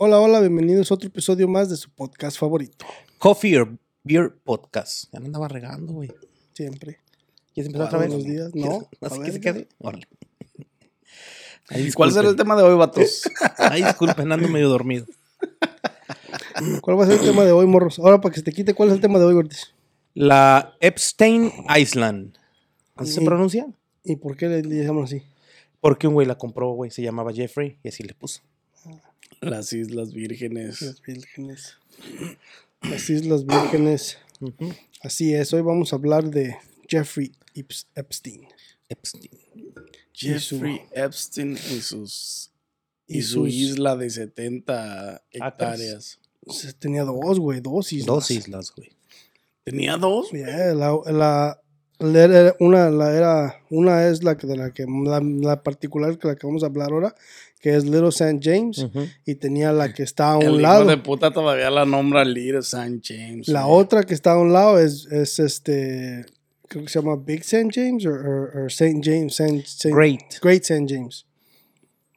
Hola, hola, bienvenidos a otro episodio más de su podcast favorito. Coffee or Beer Podcast. Ya no andaba regando, güey. Siempre. ¿Quieres empezar otra vez? Buenos días. No, ¿Así que se quede? Órale. Ay, ¿Cuál será el tema de hoy, vatos? Ay, disculpen, ando medio dormido. ¿Cuál va a ser el tema de hoy, morros? Ahora, para que se te quite, ¿cuál es el tema de hoy, Gordis? La Epstein Island. ¿Así se pronuncia? ¿Y por qué le, le llamamos así? Porque un güey la compró, güey. Se llamaba Jeffrey y así le puso. Las Islas Vírgenes. Las vírgenes. Las Islas Vírgenes. Ujú. Así es, hoy vamos a hablar de Jeffrey Epstein. Epstein. Jeffrey Epstein y sus y, Y su sus- isla de 70 hectáreas. Se- Tenía dos, güey, dos islas. Dos islas, güey. ¿Tenía dos? Yeah, la, la- una, la era, una es la que de la que la, la particular que la que vamos a hablar ahora, que es Little St. James, Ujú. y tenía la que está a El un hijo lado. de puta todavía la nombra Little St. James. La güey. otra que está a un lado es, es este, creo que se llama Big St. James o St. James, Saint, Saint- Great. Great St. James.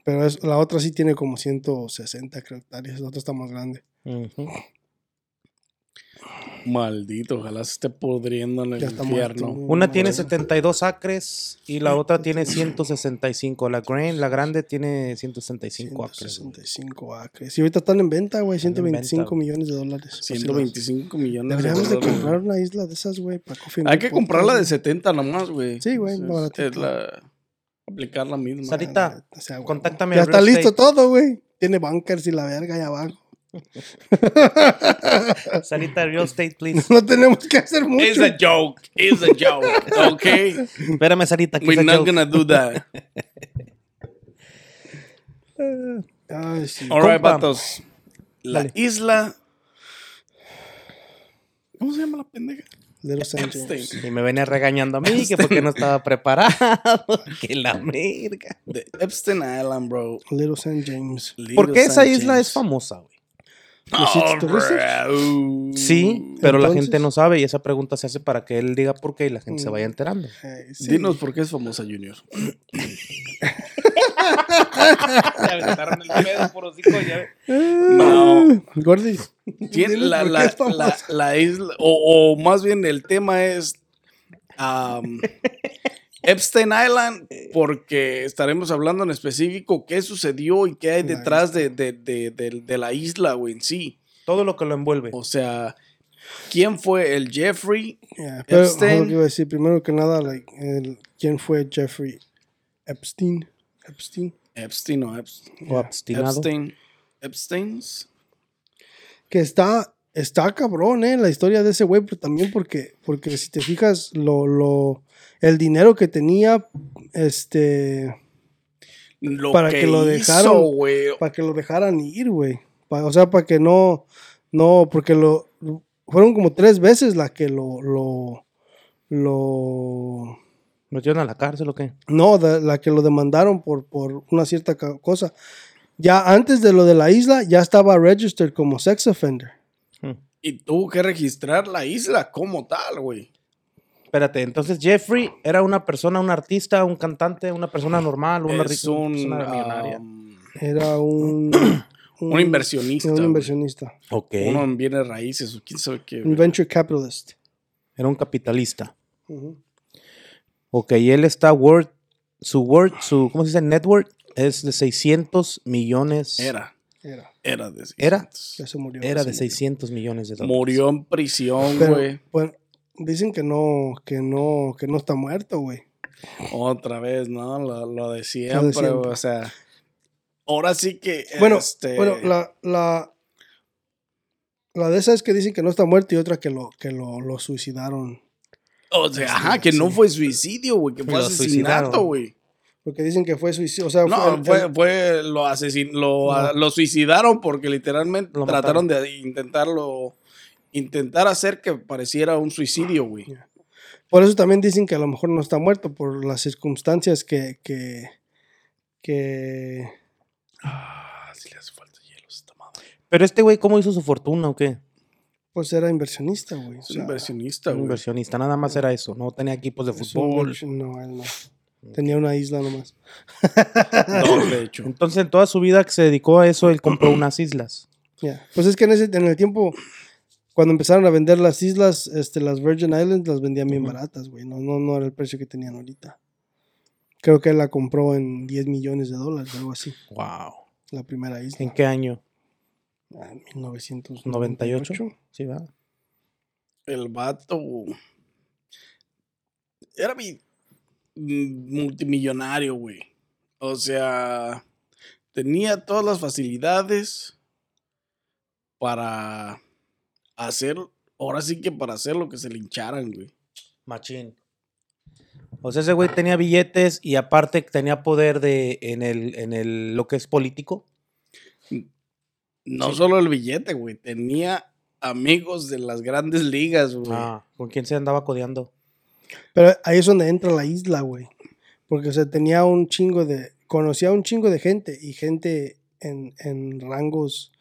Pero es, la otra sí tiene como 160 creo, hectáreas, la otra está más grande. Ujú. Maldito, ojalá se esté pudriendo en el infierno. Una tiene 72 acres y la otra tiene 165. La Grand, la grande tiene 165 acres. güey. 165 acres. Y ahorita están en venta, güey, Están en 125 venta. millones de dólares. 125 millones Deberíamos de dólares. comprar una isla de esas, güey, para Coffee Hay que Podcast, comprarla de güey. 70 nomás, güey. Sí, güey, Es- la- aplicar la misma. Sarita, O sea, contáctame Ya está listo todo, güey. Tiene bunkers y la verga allá abajo. Sarita, real estate, please. No tenemos que hacer mucho. It's a joke. It's a joke. Okay. Espérame, Sarita, que We're not joke. gonna do that. Ay, sí. All right, Compa. vatos. La Dale. isla. ¿Cómo se llama la pendeja? Little St. Epstein. James. Y me venía regañando a mí que porque no estaba preparado. que la merga. The Epstein Island, bro. Little St. James. ¿Por qué Little esa isla James. es famosa, Oh. Sí, pero la gente no sabe y esa pregunta se hace para que él diga por qué y la gente se Mm. vaya enterando. Ay, sí. Dinos por qué es famosa Junior. No. Gordy. Tiene dinos la, por qué la, es famosa. la, la isla, o, o más bien el tema es um, Epstein Island, porque estaremos hablando en específico qué sucedió y qué hay detrás de, de, de, de- de la isla, güey, en sí. Todo lo que lo envuelve. O sea, ¿quién fue el Jeffrey? Yeah, pero Epstein. lo que iba a decir, primero que nada, like, el- ¿quién fue Jeffrey Epstein? Epstein. Epstein o Epstein. O abstinado. Epstein. Epsteins. Que está, está cabrón, ¿eh? La historia de ese güey, pero también porque, porque si te fijas, lo, lo, el dinero que tenía, este, Lo Para que, que lo hizo, dejaron. güey. para que lo dejaran ir, güey. O sea, para que no, no, porque lo, fueron como tres veces la que lo, lo, lo, ¿Lo metieron a la cárcel o qué? No, de- la que lo demandaron por, por una cierta cosa. Ya antes de lo de la isla, ya estaba registered como sex offender. Y tuvo que registrar la isla como tal, güey. Espérate, entonces Jeffrey era una persona, un artista, un cantante, una persona normal, una, Es rica- una un, persona millonaria. um, Era un... un inversionista. Un inversionista. ok. Uno en bienes raíces quién sabe qué. Un venture capitalist. Era un capitalista. Ujú. Ok, y él está worth, su worth, su, ¿cómo se dice? Net worth es de 600 millones. Era. Era. Era de ¿Era? 600. Ya se murió. Era de Sí. 600 millones de dólares. Murió en prisión, Pero, güey. bueno, dicen que no, que no, que no está muerto, güey. Otra vez, ¿no? Lo, lo de Lo siempre, de siempre. güey, O sea. Ahora sí que. Bueno, este, bueno, la, la, la de esa es que dicen que no está muerto y otra que lo, que lo, lo suicidaron. O sea, ajá, que no fue suicidio, güey. Que fue asesinato, güey. Porque dicen que fue suicidio. O sea, No, fue, el- fue lo asesin lo, a- lo suicidaron porque literalmente Lo trataron de intentarlo, intentar hacer que pareciera un suicidio, güey. Por eso también dicen que a lo mejor no está muerto por las circunstancias que, que, que Ah, sí le hace falta hielo esta madre. Pero este güey, ¿cómo hizo su fortuna o qué? pues era inversionista, güey. O Es un sea, inversionista, güey. inversionista, nada más era eso. No tenía equipos de fútbol. no, él no. Tenía una isla nomás. Dos, de hecho. Entonces, en toda su vida que se dedicó a eso, él compró unas islas. Ya. Pues es que en, ese, en el tiempo, cuando empezaron a vender las islas, este, las Virgin Islands las vendían bien baratas, güey. No, no, no era el precio que tenían ahorita. Creo que él la compró en 10 millones de dólares, algo así. Wow. La primera isla. ¿En qué año? Ah, en 1998. ¿98? Sí, va. El vato era mi multimillonario, güey. O sea, tenía todas las facilidades para hacer, ahora sí que para hacer lo que se le hincharan, güey. Machín. O sea, ese güey tenía billetes y aparte tenía poder de en el, en el lo que es político. No Sí. solo el billete, güey, tenía amigos de las grandes ligas, güey. Ah, ¿con quién se andaba codeando? Pero ahí es donde entra la isla, güey. Porque, o sea, tenía un chingo de. Conocía a un chingo de gente y gente en, en rangos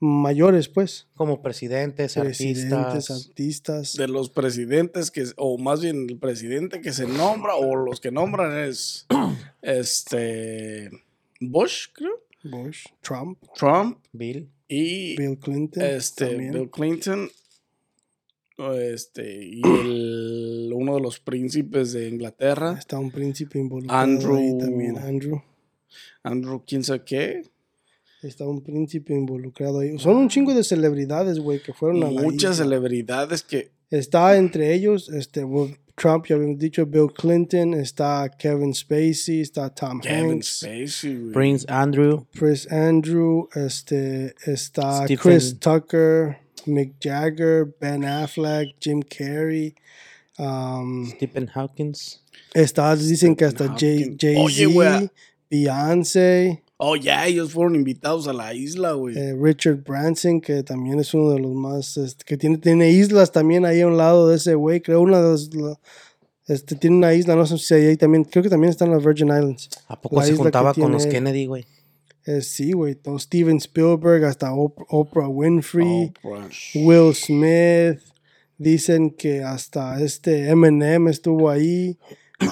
mayores, pues. Como presidentes, Presidentes, artistas. artistas. De los presidentes que, o más bien el presidente que se nombra, o los que nombran es, este, Bush, creo, Bush, Trump, Trump Bill. y Bill Clinton. este también. Bill Clinton este y el, uno de los príncipes de Inglaterra Está un príncipe involucrado Andrew- ahí también, Andrew. Andrew quién sabe qué Está un príncipe involucrado ahí. Son un chingo de celebridades, güey, que fueron a la muchas isla. celebridades que Está entre ellos, este, well, Trump, ya habíamos dicho, Bill Clinton, está Kevin Spacey, está Tom Kevin Hanks, Spacey güey. Prince Andrew. Chris Andrew, este, está Stephen- Chris Tucker, Mick Jagger, Ben Affleck, Jim Carrey, um, Stephen Hawkins. está, dicen que hasta Jay- Jay-Z, güey. Beyoncé, oh ya ellos fueron invitados a la isla güey eh, Richard Branson, que también es uno de los más, este, que tiene, tiene islas también ahí a un lado de ese güey, creo una de las, la- este, tiene una isla, no sé si ahí también, creo que también están las Virgin Islands. ¿A poco se juntaba con los Kennedy, güey? Eh, sí, güey, todo Steven Spielberg, hasta Op- Oprah Winfrey, Oprah. Will Smith, dicen que hasta este Eminem estuvo ahí,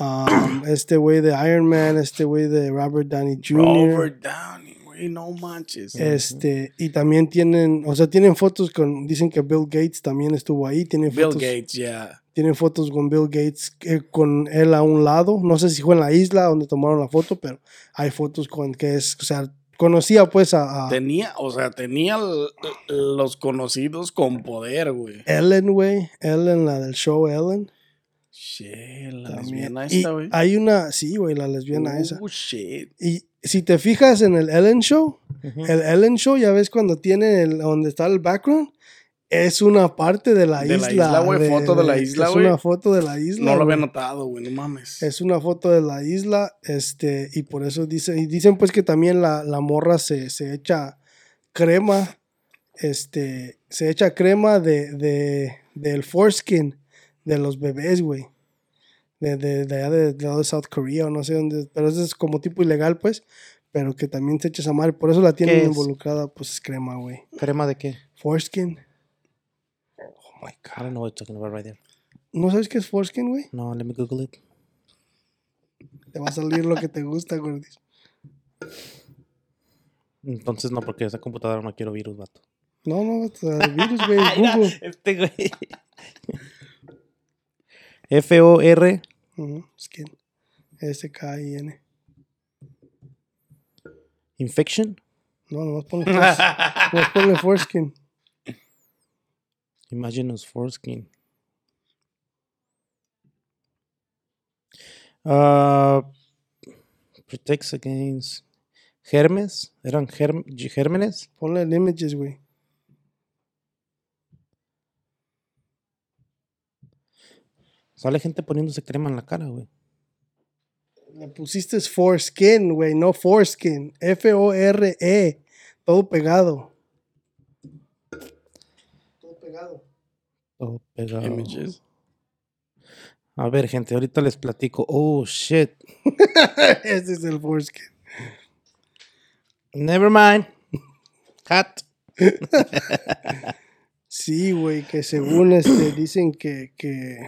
um, este güey de Iron Man, este güey de Robert Downey Jr. Robert Downey güey no manches Este, y también tienen, o sea, tienen fotos con, dicen que Bill Gates también estuvo ahí, tienen Bill fotos, Gates ya tienen fotos con Bill Gates, eh, con él a un lado, no sé si fue en la isla donde tomaron la foto, pero hay fotos con que es, o sea, conocía pues a, a tenía o sea tenía l- los conocidos con poder güey Ellen, güey, Ellen, la del show Ellen. Shit, la También. lesbiana Y esta, güey. hay una, sí, güey, la lesbiana esa. Oh, shit. Y si te fijas en el Ellen Show, el Ellen Show, ya ves cuando tiene el, donde está el background, es una parte de la De la isla. isla, güey, foto de la isla, Es güey. una foto de la isla. No lo había notado, güey, no mames. Es una foto de la isla, este, y por eso dicen, y dicen pues que también la, la morra se, se echa crema, este, se echa crema de, de, del foreskin de los bebés, güey. De, de, de allá de, de lado de South Korea o no sé dónde, pero eso es como tipo ilegal, pues, pero que también se echa esa madre, por eso la tienen es? involucrada, pues es crema, güey. ¿Crema de qué? Foreskin. I don't know what you're talking about right there. ¿No sabes qué es foreskin, güey? No, let me Google it. Te va a salir lo que te gusta, gordis. Entonces no, porque esa computadora no quiero virus, vato. No, no, virus, güey, Google. Este güey. F-O-R. Skin. S-K-I-N. Infection. No, nomás ponle, nomás ponle foreskin. Imaginous foreskin. Uh, protects against germes. ¿Eran germ- gérmenes? Ponle el images, güey. Sale gente poniéndose crema en la cara, güey. Le pusiste foreskin, güey, no foreskin. F-O-R-E. Todo pegado. Todo pegado. Todo pegado. Images. A ver, gente, ahorita les platico. Oh, shit. Ese es el foreskin. Never mind. Cat. Sí, güey, que según este dicen que, que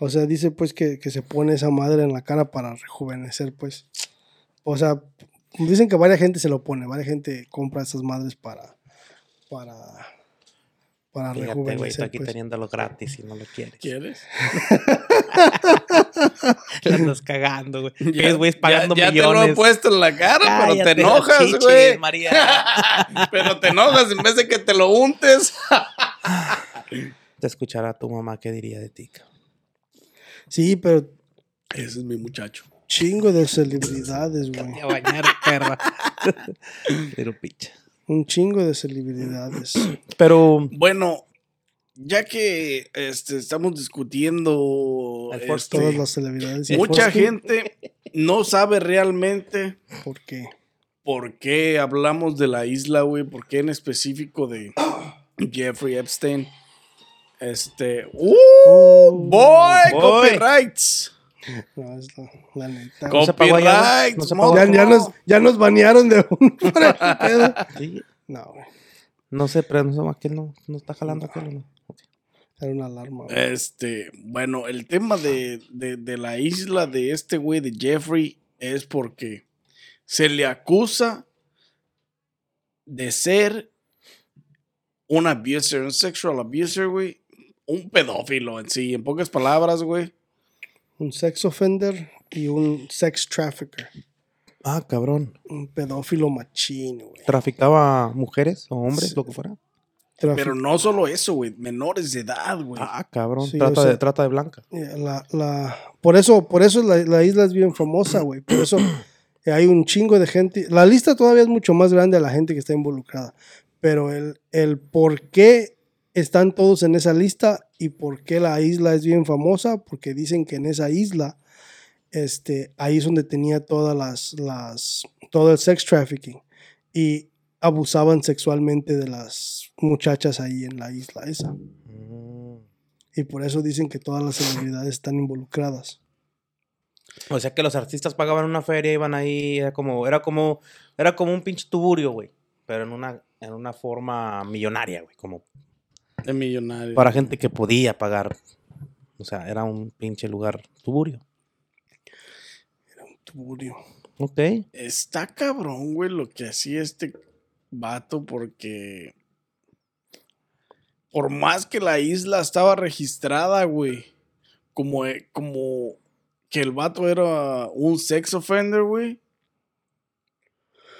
O sea, dice pues que, que se pone esa madre en la cara para rejuvenecer, pues. O sea, dicen que varias gente se lo pone, varias gente compra esas madres para, para, para Fíjate, güey, estoy rejuvenecer. aquí pues. teniéndolo gratis y no lo quieres. ¿Quieres? La andas cagando, güey. Es, güey, pagando ya, ya millones. te lo he puesto en la cara, pero te enojas, chichis, güey. María. pero te enojas en vez de que te lo untes. Te escuchará tu mamá qué diría de ti. cabrón. Sí, pero Ese es mi muchacho. chingo de celebridades, güey. A bañar, perra. Pero picha. Un chingo de celebridades. Pero Bueno, ya que este, estamos discutiendo este, Todas las celebridades. mucha gente no sabe realmente ¿Por qué? por qué hablamos de la isla, güey, por qué en específico de Jeffrey Epstein. Este, ¡uh! Boy, Boy. copyrights. No, es la, la neta. ¿No se pagó allá, güey? Copyrights. ¿No se pagó? ya, ya nos, ya nos banearon de un sí, No, güey. no sé, pero no sé, aquel no, no está jalando aquel no. Era una alarma. güey. Este, bueno, el tema de, de- de la isla de este güey de Jeffrey es porque se le acusa de ser un abuser, un sexual abuser, güey. Un pedófilo en sí, en pocas palabras, güey. Un sex offender y un sex trafficker. Ah, cabrón. Un pedófilo machín, güey. ¿Traficaba mujeres o hombres, Sí. lo que fuera? Pero no solo eso, güey. Menores de edad, güey. Ah, cabrón. Sí, trata, o sea- de, trata de blanca. Eh, La, la, por eso, por eso la, la isla es bien famosa, güey. Por eso hay un chingo de gente. La lista todavía es mucho más grande a la gente que está involucrada. Pero el, el por qué están todos en esa lista y por qué la isla es bien famosa, porque dicen que en esa isla, este, ahí es donde tenía todas las, las, todo el sex trafficking. Y abusaban sexualmente de las muchachas ahí en la isla esa. Mm. Y por eso dicen que todas las celebridades están involucradas. O sea que los artistas pagaban una feria, iban ahí, era como, era como, era como un pinche tuburio, güey. Pero en una, en una forma millonaria, güey. Como De millonario. para gente que podía pagar. O sea, era un pinche lugar tuburio. Tuburio. Ok. Está cabrón, güey, lo que hacía este vato porque por más que la isla estaba registrada, güey, como, eh, como que el vato era un sex offender, güey.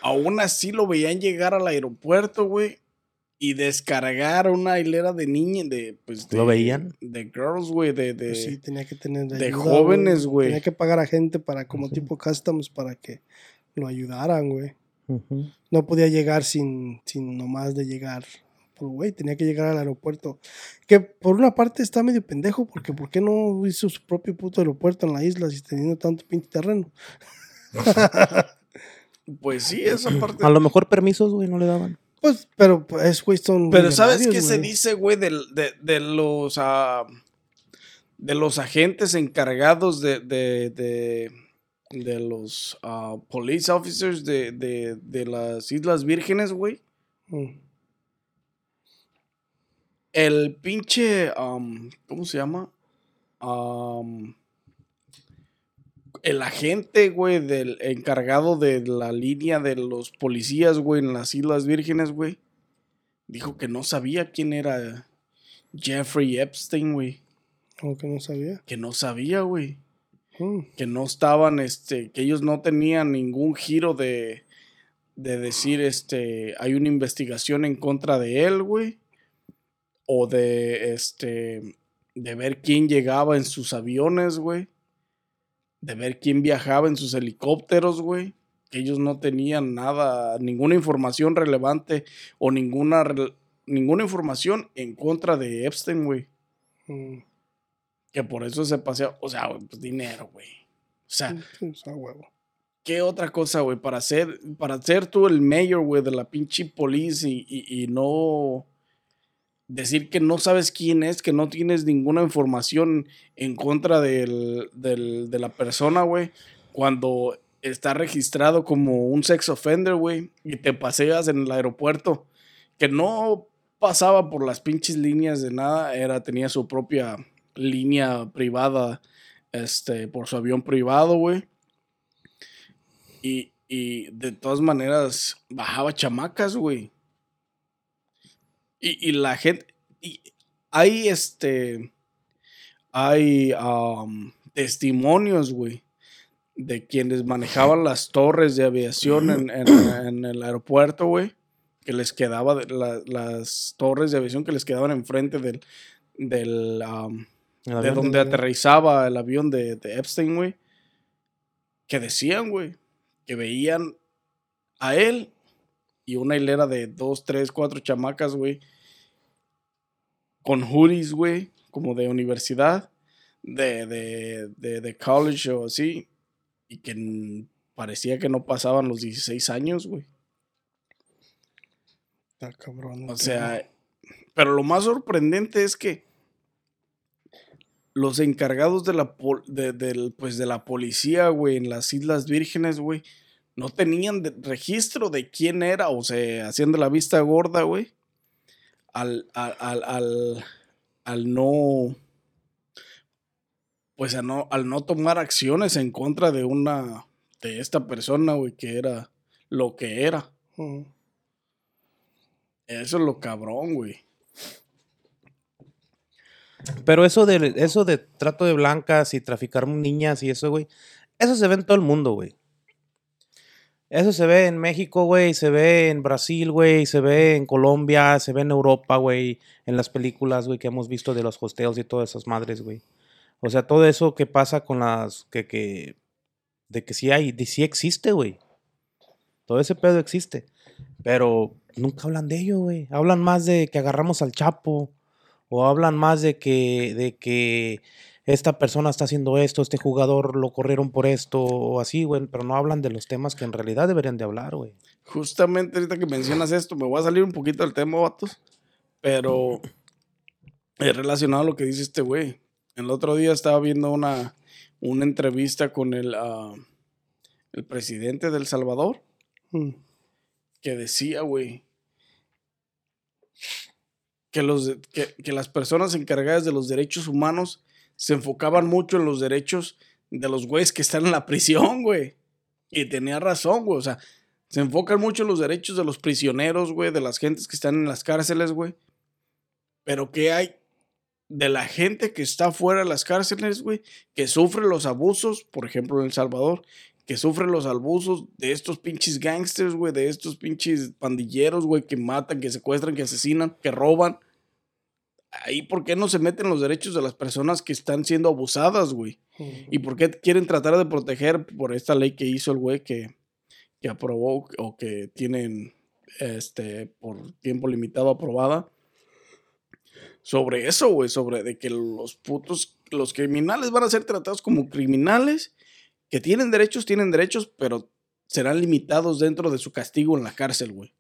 Aún así lo veían llegar al aeropuerto, güey, y descargar una hilera de niñas, de, pues, ¿Lo de- veían? De girls, güey, de, de, Pues sí, tenía que tener de ayuda, jóvenes, güey. Tenía que pagar a gente para, como tipo customs, para que lo ayudaran, güey. No podía llegar sin, sin nomás de llegar. Pues, güey, tenía que llegar al aeropuerto. Que por una parte está medio pendejo, porque ¿por qué no hizo su propio puto aeropuerto en la isla si teniendo tanto pinche terreno? Pues sí, esa parte. A lo mejor permisos, güey, no le daban. Pues, pero pues, güey, son. Pero ¿sabes qué se dice, güey, de, de los ah, de los agentes encargados de, de, de, de los ah, police officers de, de, de las Islas Vírgenes, güey? Mm. El pinche, am, ¿cómo se llama? Am, el agente, güey, del encargado de la línea de los policías, güey, en las Islas Vírgenes, güey, dijo que no sabía quién era Jeffrey Epstein, güey. Como que no sabía. Que no sabía, güey. Mm. Que no estaban, este, que ellos no tenían ningún giro de, de decir, este, hay una investigación en contra de él, güey. O de, este, de ver quién llegaba en sus aviones, güey. De ver quién viajaba en sus helicópteros, güey. Que ellos no tenían nada, ninguna información relevante o ninguna, ninguna información en contra de Epstein, güey. Mm. Que por eso se pasea, o sea, pues dinero, güey. O sea, huevo. ¿qué otra cosa, güey? Para ser, para ser tú el mayor, güey, de la pinche police y, y- y no decir que no sabes quién es, que no tienes ninguna información en contra del, del- de la persona, güey, cuando está registrado como un sex offender, güey, y te paseas en el aeropuerto, que no pasaba por las pinches líneas de nada, era, tenía su propia línea privada, este, por su avión privado, güey. Y, y de todas maneras bajaba chamacas, güey. Y, y la gente, y hay este, hay um, testimonios, güey, de quienes manejaban las torres de aviación en, en- en el aeropuerto, güey, que les quedaba, de- la- las torres de aviación que les quedaban enfrente del, del, um, de donde de- aterrizaba el avión de, de Epstein, güey, que decían, güey, que veían a él y una hilera de dos, tres, cuatro chamacas, güey, con hoodies, güey, como de universidad, de, de, de, de college o así, y que parecía que no pasaban los 16 años, güey. Está cabrón. O sea, pero lo más sorprendente es que los encargados de la, pol- de, del- pues de la policía, güey, en las Islas Vírgenes, güey, no tenían de- registro de quién era, o sea, hacían de la vista gorda, güey, al, al, al, al, no, pues a no, al no tomar acciones en contra de una, de esta persona, güey, que era lo que era. Eso es lo cabrón, güey. Pero eso de, eso de trato de blancas y traficar niñas y eso, güey, eso se ve en todo el mundo, güey. Eso se ve en México, güey, se ve en Brasil, güey, se ve en Colombia, se ve en Europa, güey, en las películas, güey, que hemos visto de los hostels y todas esas madres, güey. O sea, todo eso que pasa con las, que, que, de que sí hay, de sí existe, güey. Todo ese pedo existe. Pero nunca hablan de ello, güey. Hablan más de que agarramos al Chapo. O hablan más de que, de que esta persona está haciendo esto, este jugador lo corrieron por esto, o así, güey. Pero no hablan de los temas que en realidad deberían de hablar, güey. Justamente ahorita que mencionas esto, me voy a salir un poquito del tema, vatos. Pero es relacionado a lo que dice este güey. El otro día estaba viendo una, una entrevista con el, ah, el presidente de El Salvador Mm. que decía, güey, que, los, que las personas encargadas de los derechos humanos se enfocaban mucho en los derechos de los güeyes que están en la prisión, güey. Y tenía razón, güey. O sea, se enfocan mucho en los derechos de los prisioneros, güey, de las gentes que están en las cárceles, güey. Pero ¿qué hay de la gente que está fuera de las cárceles, güey? Que sufre los abusos, por ejemplo, en El Salvador, que sufren los abusos de estos pinches gangsters, güey, de estos pinches pandilleros, güey, que matan, que secuestran, que asesinan, que roban. Ahí, ¿por qué no se meten los derechos de las personas que están siendo abusadas, güey? ¿Y por qué quieren tratar de proteger por esta ley que hizo el güey que, que aprobó o que tienen este por tiempo limitado aprobada? Sobre eso, güey, sobre de que los putos, los criminales van a ser tratados como criminales, que tienen derechos, tienen derechos, pero serán limitados dentro de su castigo en la cárcel, güey.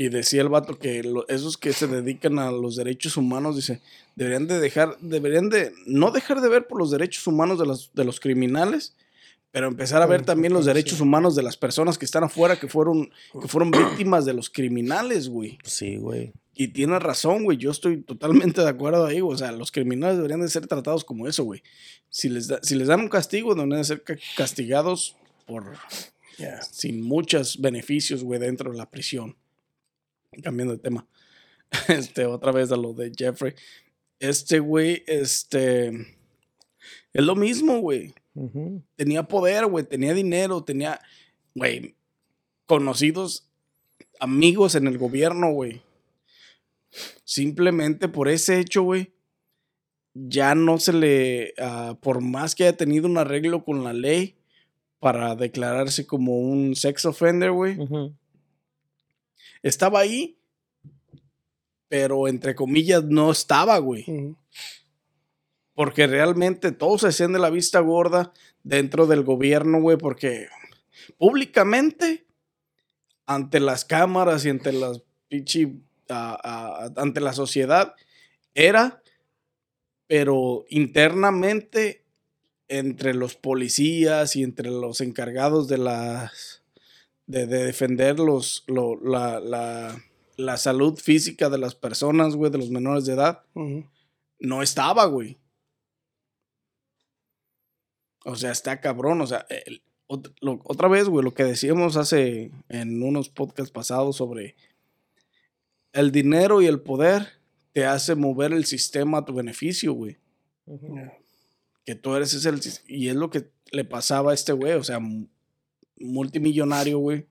Y decía el vato que lo- esos que se dedican a los derechos humanos, dice, deberían de dejar, deberían de no dejar de ver por los derechos humanos de los, de los criminales, pero empezar a ver también los derechos humanos de las personas que están afuera, que fueron, que fueron víctimas de los criminales, güey. Sí, güey. Y tiene razón, güey. Yo estoy totalmente de acuerdo ahí. güey. O sea, los criminales deberían de ser tratados como eso, güey. Si les, da- si les dan un castigo, deberían de ser ca- castigados por Yeah. sin muchos beneficios, güey, dentro de la prisión. Cambiando de tema. Este, otra vez a lo de Jeffrey. Este, güey, este. Es lo mismo, güey. Tenía poder, güey. Tenía dinero, tenía, güey, conocidos amigos en el gobierno, güey. Simplemente por ese hecho, güey, ya no se le, ah, por más que haya tenido un arreglo con la ley para declararse como un sex offender, güey. Estaba ahí, pero entre comillas no estaba, güey. Porque realmente todos se hacían de la vista gorda dentro del gobierno, güey, porque públicamente, ante las cámaras y ante las ante la sociedad, era, pero internamente, entre los policías y entre los encargados de las, de, de defender los, lo- la, la, la salud física de las personas, güey, de los menores de edad, no estaba, güey. O sea, está cabrón. O sea, el- ot- lo- otra vez, güey, lo que decíamos hace en unos podcasts pasados sobre el dinero y el poder te hace mover el sistema a tu beneficio, güey. Que tú eres ese y es lo que le pasaba a este güey, o sea, multimillonario, güey,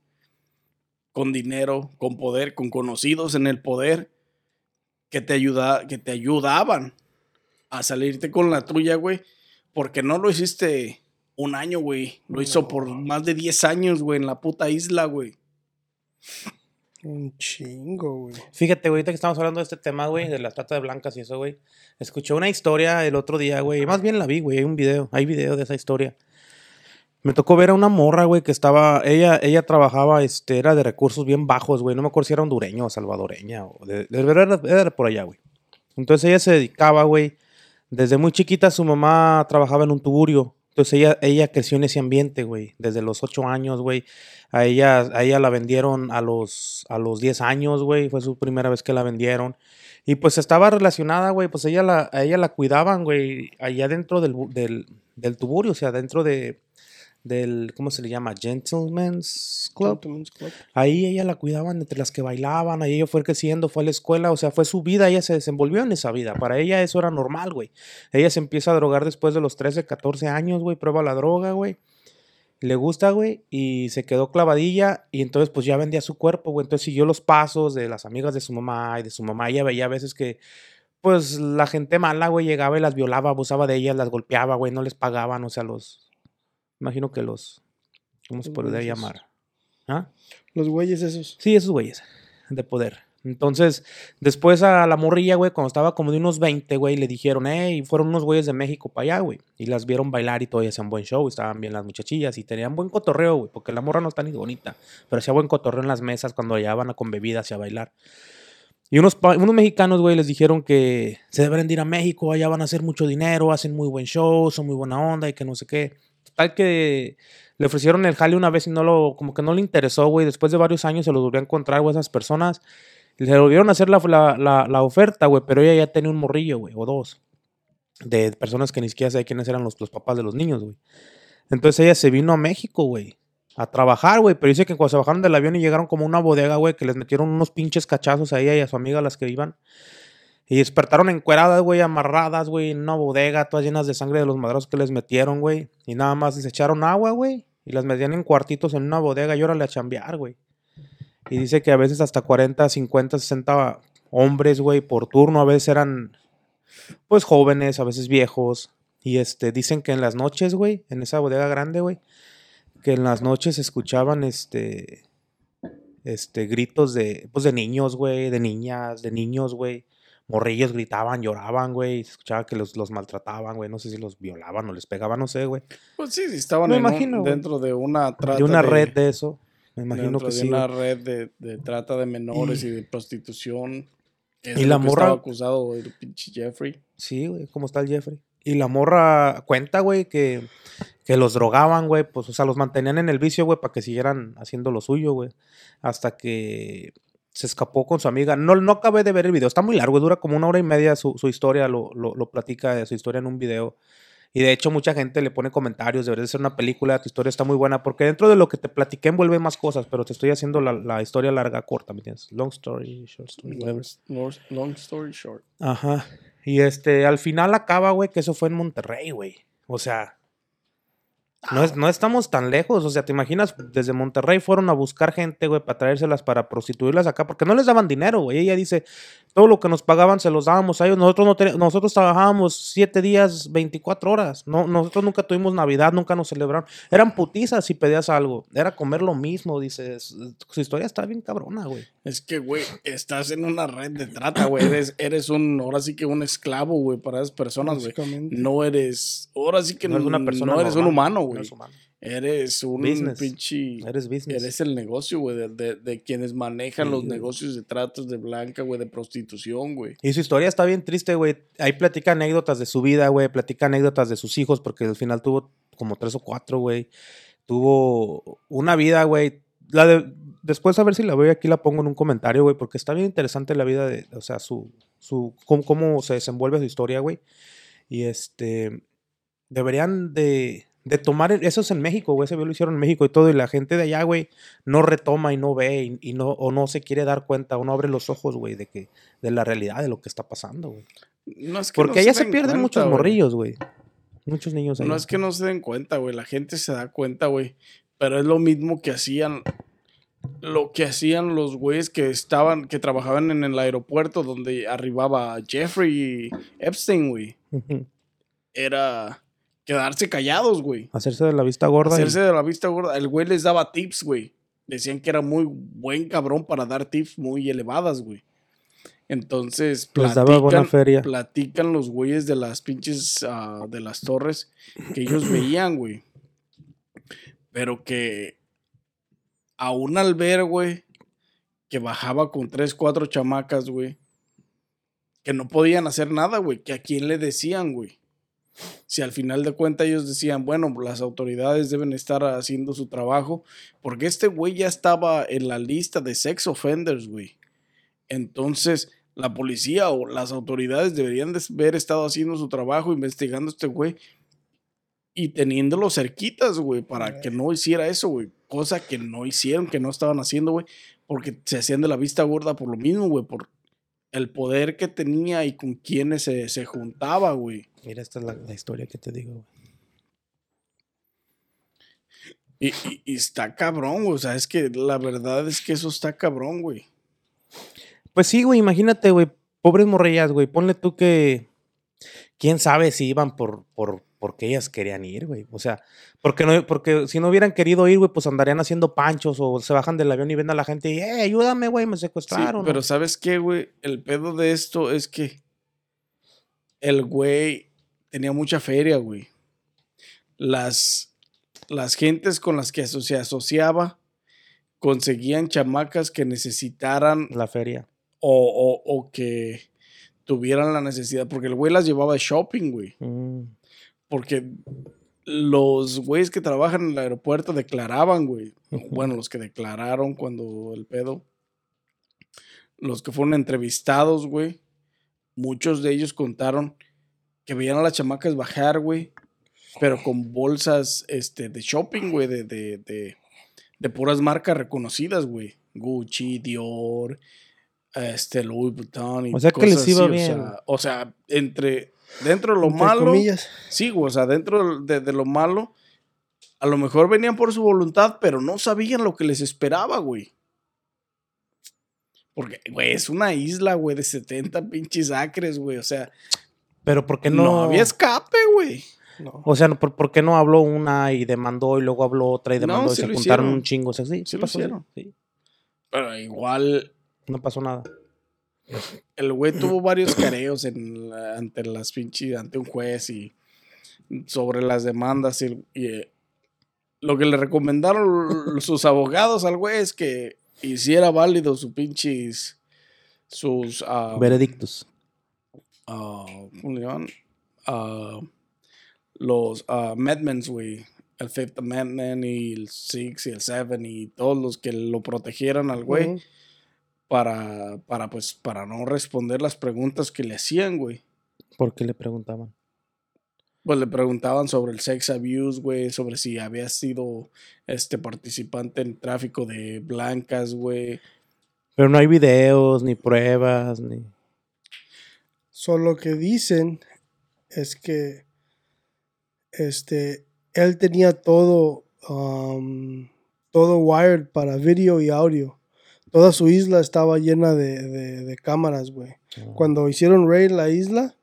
con dinero, con poder, con conocidos en el poder que te ayuda, que te ayudaban a salirte con la tuya, güey, porque no lo hiciste un año, güey, lo hizo por más de 10 años, güey, en la puta isla, güey. Un chingo, güey. Fíjate, güey, ahorita que estamos hablando de este tema, güey, de la trata de blancas y eso, güey. Escuché una historia el otro día, güey. Más bien la vi, güey. Hay un video, hay video de esa historia. Me tocó ver a una morra, güey, que estaba. Ella, ella trabajaba, este, era de recursos bien bajos, güey. No me acuerdo si era hondureño o salvadoreña. O de, de era, era por allá, güey. Entonces ella se dedicaba, güey. Desde muy chiquita su mamá trabajaba en un tuburio. Entonces ella, ella creció en ese ambiente, güey. Desde los ocho años, güey. A ella, a ella la vendieron a los, a los 10 años, güey. Fue su primera vez que la vendieron. Y pues estaba relacionada, güey. Pues ella la, a ella la cuidaban, güey. Allá dentro del, del, del tuburio, o sea, dentro de, del, ¿cómo se le llama? Gentleman's Club. Gentleman's Club. Ahí ella la cuidaban entre las que bailaban, ahí ella fue creciendo, fue a la escuela, o sea, fue su vida, ella se desenvolvió en esa vida. Para ella eso era normal, güey. Ella se empieza a drogar después de los 13, 14 años, güey, prueba la droga, güey. Le gusta, güey, y se quedó clavadilla y entonces pues ya vendía su cuerpo, güey. Entonces siguió los pasos de las amigas de su mamá y de su mamá. Ella veía a veces que pues la gente mala, güey, llegaba y las violaba, abusaba de ellas, las golpeaba, güey, no les pagaban, o sea, los... Imagino que los... ¿Cómo se podría llamar? ¿Ah? Los güeyes esos. Sí, esos güeyes de poder. Entonces, después a la morrilla, güey, cuando estaba como de unos 20, güey, le dijeron, hey, fueron unos güeyes de México para allá, güey. Y las vieron bailar y todo, y hacían buen show, y estaban bien las muchachillas, y tenían buen cotorreo, güey, porque la morra no está ni bonita, pero hacía buen cotorreo en las mesas cuando llegaban a con bebidas y a bailar. Y unos, unos mexicanos, güey, les dijeron que se deben de ir a México, allá van a hacer mucho dinero, hacen muy buen show, son muy buena onda y que no sé qué. Total que le ofrecieron el jale una vez y no lo, como que no le interesó, güey. Después de varios años se los volvió a encontrar, güey, esas personas. Le volvieron a hacer la, la, la, oferta, güey, pero ella ya tenía un morrillo, güey, o dos. De personas que ni siquiera sé quiénes eran los, los papás de los niños, güey. Entonces ella se vino a México, güey. A trabajar, güey. Pero dice que cuando se bajaron del avión y llegaron como a una bodega, güey, que les metieron unos pinches cachazos a ella y a su amiga, las que iban. Y despertaron encueradas, güey, amarradas, güey, en una bodega, todas llenas de sangre de los madrazos que les metieron, güey. Y nada más les echaron agua, güey. Y las metían en cuartitos en una bodega y órale a chambear, güey. Y dice que a veces hasta 40, 50, 60 hombres, güey, por turno. A veces eran, pues, jóvenes, a veces viejos. Y este, dicen que en las noches, güey, en esa bodega grande, güey, que en las noches escuchaban, este, este, gritos de, pues, de niños, güey, de niñas, de niños, güey. Morrillos gritaban, lloraban, güey. Se escuchaba que los, los maltrataban, güey. No sé si los violaban o les pegaban, no sé, güey. Pues sí, estaban Me en imagino, dentro de una trata De una red de eso. Me imagino dentro que de sí. una red de, de trata de menores y, de prostitución. Es Y de la morra- estaba acusado el pinche Jeffrey. Sí, güey, ¿cómo está el Jeffrey? Y la morra cuenta, güey, que, que los drogaban, güey, pues, o sea, los mantenían en el vicio, güey, para que siguieran haciendo lo suyo, güey. Hasta que se escapó con su amiga. No, no acabé de ver el video, está muy largo, dura como una hora y media su, su historia, lo, lo, lo platica de su historia en un video. Y de hecho mucha gente le pone comentarios, debería de ser una película, tu historia está muy buena, porque dentro de lo que te platiqué envuelve más cosas, pero te estoy haciendo la, la historia larga, corta, ¿me entiendes? Long story, short story, whatever. Long, long story short. Ajá. Y este, al final acaba, güey, que eso fue en Monterrey, güey. O sea, no, es, no estamos tan lejos. O sea, te imaginas, desde Monterrey fueron a buscar gente, güey, para traérselas, para prostituirlas acá, porque no les daban dinero, güey. Ella dice, todo lo que nos pagaban se los dábamos a ellos. Nosotros, no nosotros trabajábamos siete días, 24 horas. No, nosotros nunca tuvimos Navidad, nunca nos celebraron. Eran putizas si pedías algo. Era comer lo mismo, dices. Su historia está bien cabrona, güey. Es que, güey, estás en una red de trata, güey. Eres, eres un, ahora sí que un esclavo, güey, para esas personas, güey. No eres, ahora sí que No eres una persona no eres un humano, no güey. eres un Business. pinche... Eres business. Eres el negocio, güey, de, de- de quienes manejan Sí, los güey. negocios de tratos de blanca, güey, de prostitución, güey. Y su historia está bien triste, güey. Ahí platica anécdotas de su vida, güey. Platica anécdotas de sus hijos, porque al final tuvo como tres o cuatro, güey. Tuvo una vida, güey. La de, después a ver si la veo aquí, la pongo en un comentario, güey, porque está bien interesante la vida de, o sea, su, su cómo, cómo se desenvuelve su historia, güey. Y este, deberían de, de tomar, e, eso es en México, güey, ese video lo hicieron en México y todo, y la gente de allá, güey, no retoma y no ve y, y no, o no se quiere dar cuenta o no abre los ojos, güey, de que, de la realidad de lo que está pasando, güey. No es que Porque no allá se den pierden cuenta, muchos morrillos, güey. Muchos niños allá. No es que no se den cuenta, güey. La gente se da cuenta, güey. Pero es lo mismo que hacían. Lo que hacían los güeyes que estaban, que trabajaban en el aeropuerto donde arribaba Jeffrey Epstein, güey. Era quedarse callados, güey. Hacerse de la vista gorda. y- Hacerse de la vista gorda. El güey les daba tips, güey. Decían que era muy buen cabrón para dar tips muy elevadas, güey. Entonces, Les daba buena platican- feria. platican los güeyes de las pinches, ah, de las torres que ellos veían, güey. Pero que aún al ver, güey, que bajaba con tres, cuatro chamacas, güey, que no podían hacer nada, güey, que a quién le decían, güey. Si al final de cuentas ellos decían, bueno, las autoridades deben estar haciendo su trabajo, porque este güey ya estaba en la lista de sex offenders, güey. Entonces, la policía o las autoridades deberían de haber estado haciendo su trabajo, investigando a este güey y teniéndolo cerquitas, güey, para que no hiciera eso, güey. Cosa que no hicieron, que no estaban haciendo, güey, porque se hacían de la vista gorda por lo mismo, güey, por el poder que tenía y con quienes se, se juntaba, güey. Mira, esta es la, la historia que te digo, güey. Y, y- y está cabrón, güey. O sea, es que la verdad es que eso está cabrón, güey. Pues sí, güey, imagínate, güey. Pobres morrillas, güey. Ponle tú que. Quién sabe si iban por, por, porque ellas querían ir, güey. O sea, porque, no, porque si no hubieran querido ir, güey, pues andarían haciendo panchos o se bajan del avión y ven a la gente y, eh, ayúdame, güey, me Sí, secuestraron. pero ¿no? ¿sabes qué, güey? El pedo de esto es que el güey tenía mucha feria, güey. Las, las gentes con las que se asociaba conseguían chamacas que necesitaran La feria. o, o- o que tuvieran la necesidad, porque el güey las llevaba de shopping, güey. Mm. Porque los güeyes que trabajan en el aeropuerto declaraban, güey. Bueno, los que declararon cuando el pedo. Los que fueron entrevistados, güey. Muchos de ellos contaron que veían a las chamacas bajar, güey. Pero con bolsas este, de shopping, güey. De, de, de, de puras marcas reconocidas, güey. Gucci, Dior, este, Louis Vuitton. Y O sea que les iba así, bien. O sea, o sea, entre. Dentro de lo Entre malo. comillas. Sí, güey, o sea, dentro de, de lo malo, a lo mejor venían por su voluntad, pero no sabían lo que les esperaba, güey. Porque, güey, es una isla, güey, de 70 pinches acres, güey. O sea, Pero ¿por qué no, no? había escape, güey. No. O sea, ¿por, por qué no habló una y demandó y luego habló otra y No, demandó y sí se juntaron hicieron. un chingo? O sea, sí, Sí lo pasó, hicieron. sí. Pero igual, No pasó nada. El güey tuvo varios careos en la- ante las pinches, ante un juez y sobre las demandas y, y, eh, lo que le recomendaron sus abogados al güey es que hiciera válido su pinches sus ah, Veredictos. ¿cómo le llaman? Ah, los uh, amendments, güey. El Fifth Amendment y el Six y el Seven y todos los que lo protegieran al güey. Para, para, pues, para no responder las preguntas que le hacían, güey. ¿Por qué le preguntaban? Pues le preguntaban sobre el sex abuse, güey, sobre si había sido este participante en tráfico de blancas, güey. Pero no hay videos, ni pruebas, ni... Solo que dicen es que este él tenía todo um, todo wired para video y audio. Toda su isla estaba llena de, de- de cámaras, güey. Cuando hicieron raid la isla,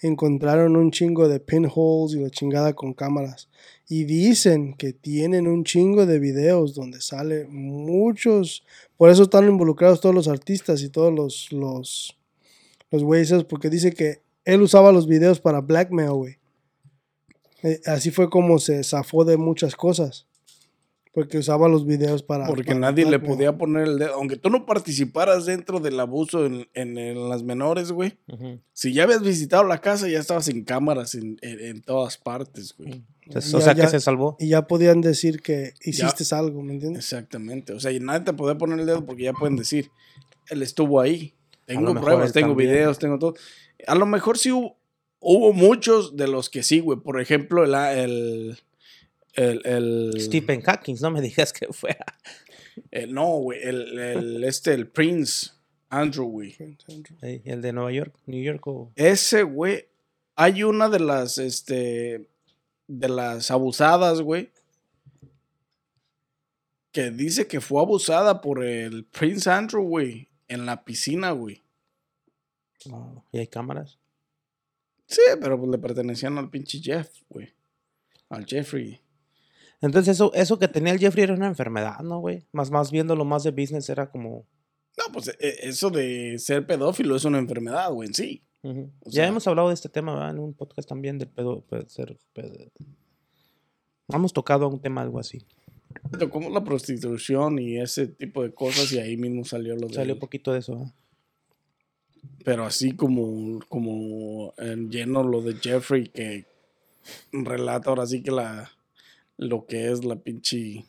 encontraron un chingo de pinholes y la chingada con cámaras. Y dicen que tienen un chingo de videos donde sale muchos. Por eso están involucrados todos los artistas y todos los los los güeyes, porque dice que él usaba los videos para blackmail, güey. Eh, así fue como se zafó de muchas cosas. Porque usaba los videos para. Porque para nadie le podía poner el dedo. Aunque tú no participaras dentro del abuso en, en- en las menores, güey. Si ya habías visitado la casa, ya estabas en cámaras en, en- en todas partes, güey. Entonces, Ya- o sea ya- que se salvó. Y ya podían decir que hiciste algo, ¿me entiendes? Exactamente. O sea, y nadie te podía poner el dedo porque ya pueden decir, él estuvo ahí. Tengo pruebas, tengo también. videos, tengo todo. A lo mejor sí hubo, hubo muchos de los que sí, güey. Por ejemplo, el, el, el, el- Stephen Hawking, no me digas que fue. el- no, güey, el, el- este, el Prince Andrew, güey. Ey, el de Nueva York, New York o... Ese, güey, hay una de las, este, de las abusadas, güey, que dice que fue abusada por el Prince Andrew, güey, en la piscina, güey. y hay cámaras. Sí, pero pues le pertenecían al pinche Jeff, güey. Al Jeffrey. Entonces eso, eso que tenía el Jeffrey era una enfermedad, ¿no, güey? Más, más viéndolo más de business era como... No, pues e- eso de ser pedófilo es una enfermedad, güey, en sí. O ya hemos hablado de este tema, ¿verdad? En un podcast también del pedo, ser Hemos tocado un tema algo así. Tocamos la prostitución y ese tipo de cosas y ahí mismo salió lo de... Salió un poquito de eso, ¿verdad? Pero así como, como en lleno lo de Jeffrey que relata ahora sí que la lo que es la pinche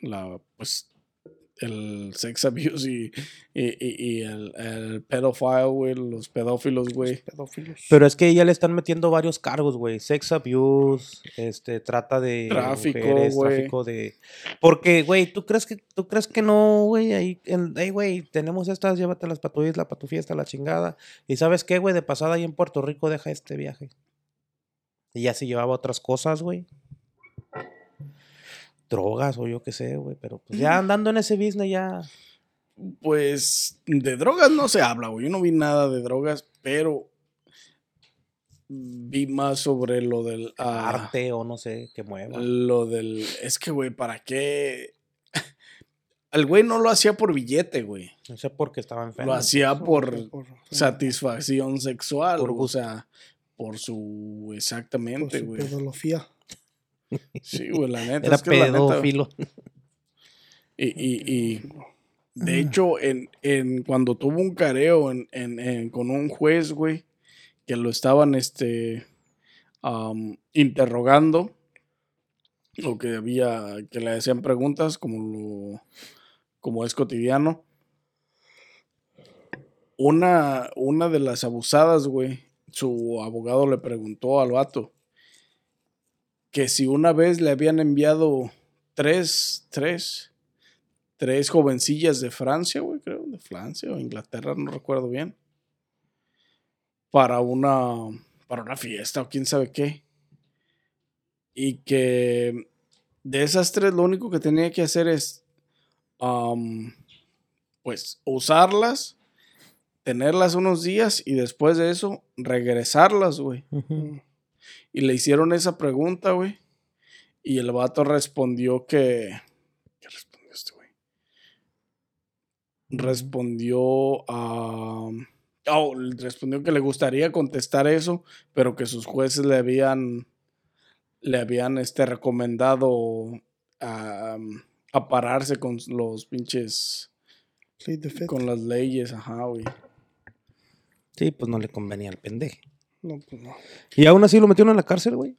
la pues el sex abuse y, y, y- y el, el pedophile, güey, los pedófilos, güey. Pedófilos. Pero es que ya le están metiendo varios cargos, güey. Sex abuse, este, trata de Tráfico, mujeres, güey. tráfico de... Porque, güey, ¿tú crees que, tú crees que no, güey? Ahí, güey, tenemos estas, llévatelas para tu isla, para tu fiesta, la chingada. Y ¿sabes qué, güey? De pasada ahí en Puerto Rico deja este viaje. Y ya se llevaba otras cosas, güey. Drogas o yo qué sé, güey. Pero pues ya andando en ese business ya... Pues de drogas no se habla, güey. Yo no vi nada de drogas, pero vi más sobre lo del ah, Arte o no sé, que mueva. Lo del. Es que, güey, ¿para qué? El güey no lo hacía por billete, güey. No sé por qué estaba enfermo. Lo hacía por por, satisfacción sexual. Por o sea, por su. por Exactamente, su güey. pedología. Sí, güey, la neta. Era es que la neta- pedófilo. Y, y, y de hecho, en, en cuando tuvo un careo en, en- con un juez, güey, que lo estaban este, interrogando, o que había, que le hacían preguntas, como lo, como es cotidiano. Una, una de las abusadas, güey, su abogado le preguntó al vato que si una vez le habían enviado tres, tres, tres jovencillas de Francia, güey, creo, de Francia o Inglaterra, no recuerdo bien, para una, para una fiesta o quién sabe qué. Y que de esas tres lo único que tenía que hacer es, pues, usarlas, tenerlas unos días y después de eso regresarlas, güey. Ujú. Y le hicieron esa pregunta, güey. Y el vato respondió que. ¿Qué respondió este güey? Respondió a. Oh, respondió que le gustaría contestar eso, pero que sus jueces le habían. Le habían este, recomendado a, a pararse con los pinches. Con las leyes, ajá, güey. Sí, pues no le convenía al pendejo. No, pues no. Y aún así lo metieron en la cárcel, güey.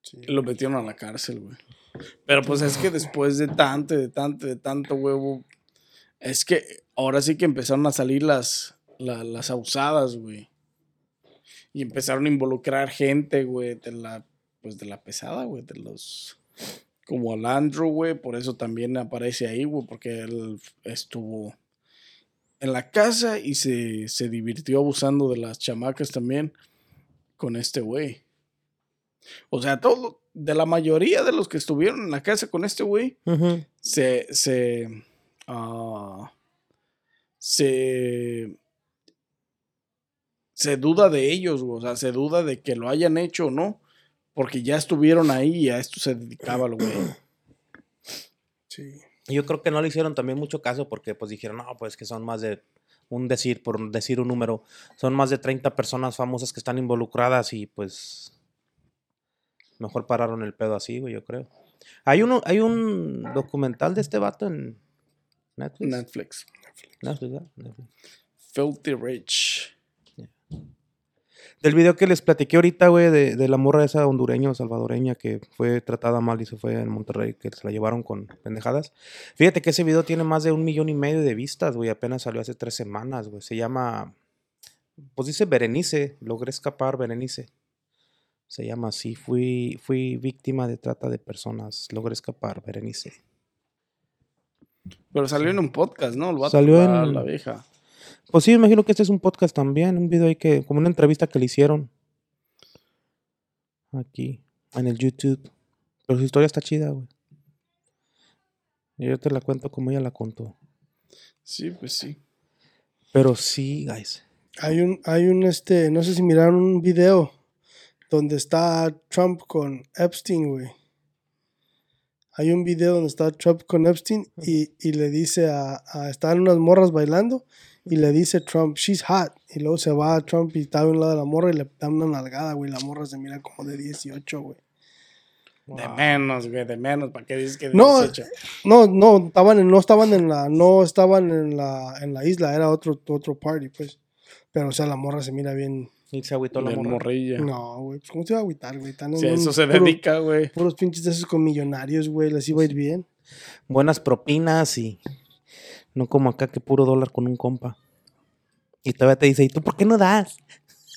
Sí. Lo metieron a la cárcel, güey. Pero pues es que después de tanto, de tanto, de tanto huevo, es que ahora sí que empezaron a salir las, la- las abusadas, güey. Y empezaron a involucrar gente, güey, de la, pues de la pesada, güey, de los, como al Andrew, güey, por eso también aparece ahí, güey, porque él estuvo en la casa y se, se divirtió abusando de las chamacas también con este güey. O sea, todo, de la mayoría de los que estuvieron en la casa con este güey, se, se, ah, se, se duda de ellos, o sea, se duda de que lo hayan hecho o no, porque ya estuvieron ahí y a esto se dedicaba el güey. Sí. Yo creo que no le hicieron también mucho caso porque pues dijeron, no, pues que son más de un decir, por decir un número, son más de 30 personas famosas que están involucradas y pues mejor pararon el pedo así, güey, yo creo. Hay uno, hay un documental de este vato en Netflix. Netflix. Netflix, ¿verdad? Netflix. Filthy Rich. Del video que les platiqué ahorita, güey, de, de la morra esa hondureña o salvadoreña que fue tratada mal y se fue en Monterrey, que se la llevaron con pendejadas. Fíjate que ese video tiene más de un millón y medio de vistas, güey. Apenas salió hace tres semanas, güey. Se llama Pues dice Berenice, logré escapar, Berenice. Se llama así, fui, fui víctima de trata de personas, logré escapar, Berenice. Pero salió en un podcast, ¿no? El vato, Salió la, en- la vieja. Pues sí, me imagino que este es un podcast también, un video ahí que, como una entrevista que le hicieron. Aquí, en el YouTube. Pero su historia está chida, güey. Yo te la cuento como ella la contó. Sí, pues sí. Pero sí, guys. Hay un, hay un, este, no sé si miraron un video donde está Trump con Epstein, güey. Hay un video donde está Trump con Epstein y, y le dice a, a, están unas morras bailando y le dice Trump, she's hot. Y luego se va a Trump y está a un lado de la morra y le da una nalgada, güey. La morra se mira como de 18, güey. De menos, güey, de menos. ¿Para qué dices que de No, 18? No, no, estaban en, no estaban en la, no estaban en la, en la isla, era otro, otro party, pues. Pero, o sea, la morra se mira bien. Y se agüitó la morra. morrilla. No, güey, pues, ¿cómo se va a agüitar, güey? Están en Si a un eso se puro- dedica, güey. Puros pinches de esos con millonarios, güey, les iba a ir bien. Buenas propinas y no como acá que puro dólar con un compa. Y todavía te dice, ¿y tú por qué no das?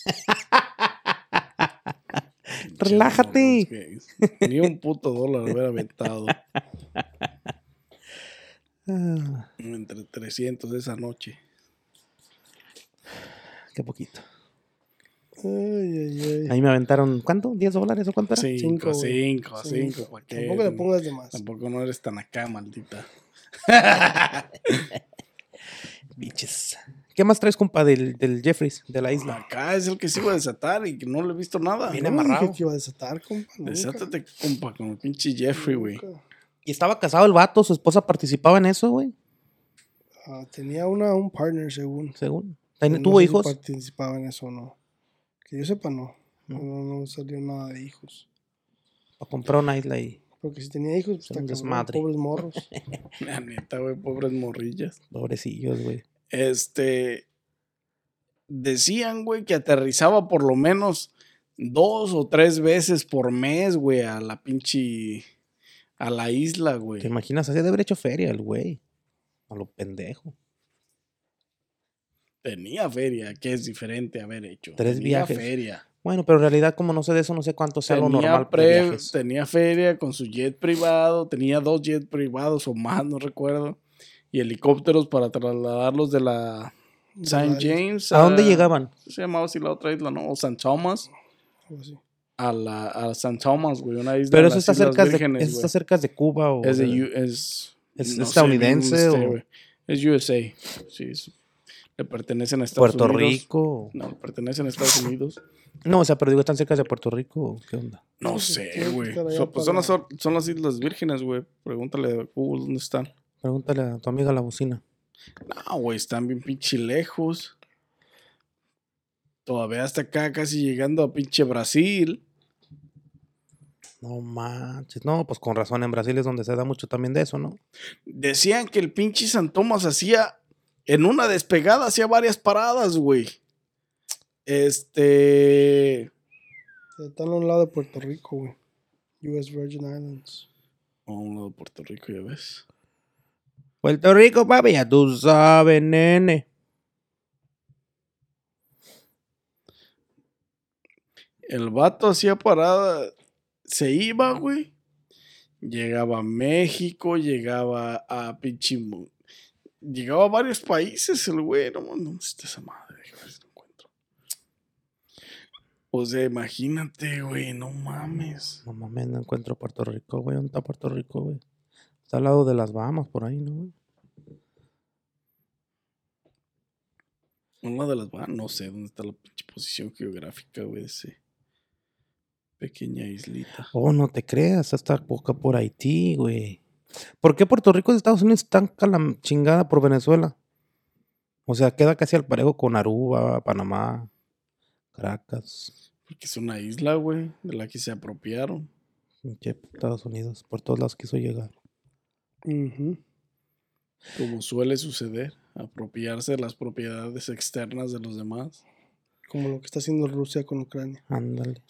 Relájate. Ni un puto dólar hubiera aventado. Ah, Entre 300 esa noche. qué poquito. Ay, ay, ay. Ahí me aventaron, ¿cuánto? ¿10 dólares o cuánto era? Cinco, güey. cinco, Cinco. cinco. ¿Para qué? Tampoco le pongas de más. Tampoco no eres tan acá, maldita. Biches. ¿Qué más traes, compa, del, del Jeffries, de la isla? Acá es el que se iba a desatar y que no le he visto nada. Viene No, amarrado. dije que iba a desatar, compa. nunca, Desátate, compa, con el pinche Jeffrey, güey. Y estaba casado el vato, su esposa participaba en eso, güey, Ah, tenía una, un partner, según. según. Pero ¿Ten- no ¿Tuvo sé si hijos? participaba en eso o no. Que yo sepa, no. No. No, no salió nada de hijos. O compró una isla y Porque si tenía hijos, pues Son un está cabrón, desmadre. pobres morros. La neta, güey, pobres morrillas. pobrecillos, güey. Este. Decían, güey, que aterrizaba por lo menos dos o tres veces por mes, güey, a la pinche. a la isla, güey. ¿Te imaginas? Hacía de haber hecho feria el güey. A lo pendejo. Tenía feria, que es diferente haber hecho. Tres tenía viajes. feria. Bueno, pero en realidad, como no sé de eso, no sé cuánto sea lo normal. de pre- viajes. tenía feria con su jet privado, tenía dos jets privados o más, no recuerdo. Y helicópteros para trasladarlos de la St. James. ¿A dónde llegaban? Se llamaba así la otra isla, ¿no? O St. Thomas. algo así. A la a St. Thomas, güey, una isla. Pero de eso las está cerca, de, Vírgenes, eso está cerca de Cuba o Es de de- U- es, ¿Es sé estadounidense este, o- güey. Es USA. Sí, es- le pertenecen a Estados Puerto Unidos. Rico. No, le pertenecen a Estados Unidos. No, o sea, pero digo, están cerca de Puerto Rico. ¿o ¿Qué onda? No sé, güey. So- pues son, las, son las Islas Vírgenes, güey. Pregúntale a Google dónde están. Pregúntale a tu amiga la bocina. No, güey, están bien pinche lejos. Todavía hasta acá, casi llegando a pinche Brasil. No manches. No, pues con razón, en Brasil es donde se da mucho también de eso, ¿no? Decían que el pinche San Tomás hacía, en una despegada, hacía varias paradas, güey. Este. Están a un lado de Puerto Rico, güey. US Virgin Islands. A un lado de Puerto Rico, ya ves. Puerto Rico, papi, ya tú sabes, nene. El vato hacía parada. Se iba, güey. Llegaba a México, llegaba a pinche. Llegaba a varios países el güey. No, ¿dónde está esa madre? Déjame ver si lo encuentro. O sea, imagínate, güey, no mames. No mames, no encuentro Puerto Rico, güey. ¿Dónde está Puerto Rico, güey? Está al lado de las Bahamas, por ahí, ¿no, güey? Una de las. ah, no sé dónde está la pinche posición geográfica, güey, de ese. Pequeña islita. Oh, no te creas, hasta boca por Haití, güey. ¿Por qué Puerto Rico y Estados Unidos están la chingada por Venezuela? O sea, queda casi al parejo con Aruba, Panamá, Caracas, Porque es una isla, güey, de la que se apropiaron. Estados Unidos, por todos lados quiso llegar. Como suele suceder, apropiarse de las propiedades externas de los demás. Como lo que está haciendo Rusia con Ucrania. Ándale.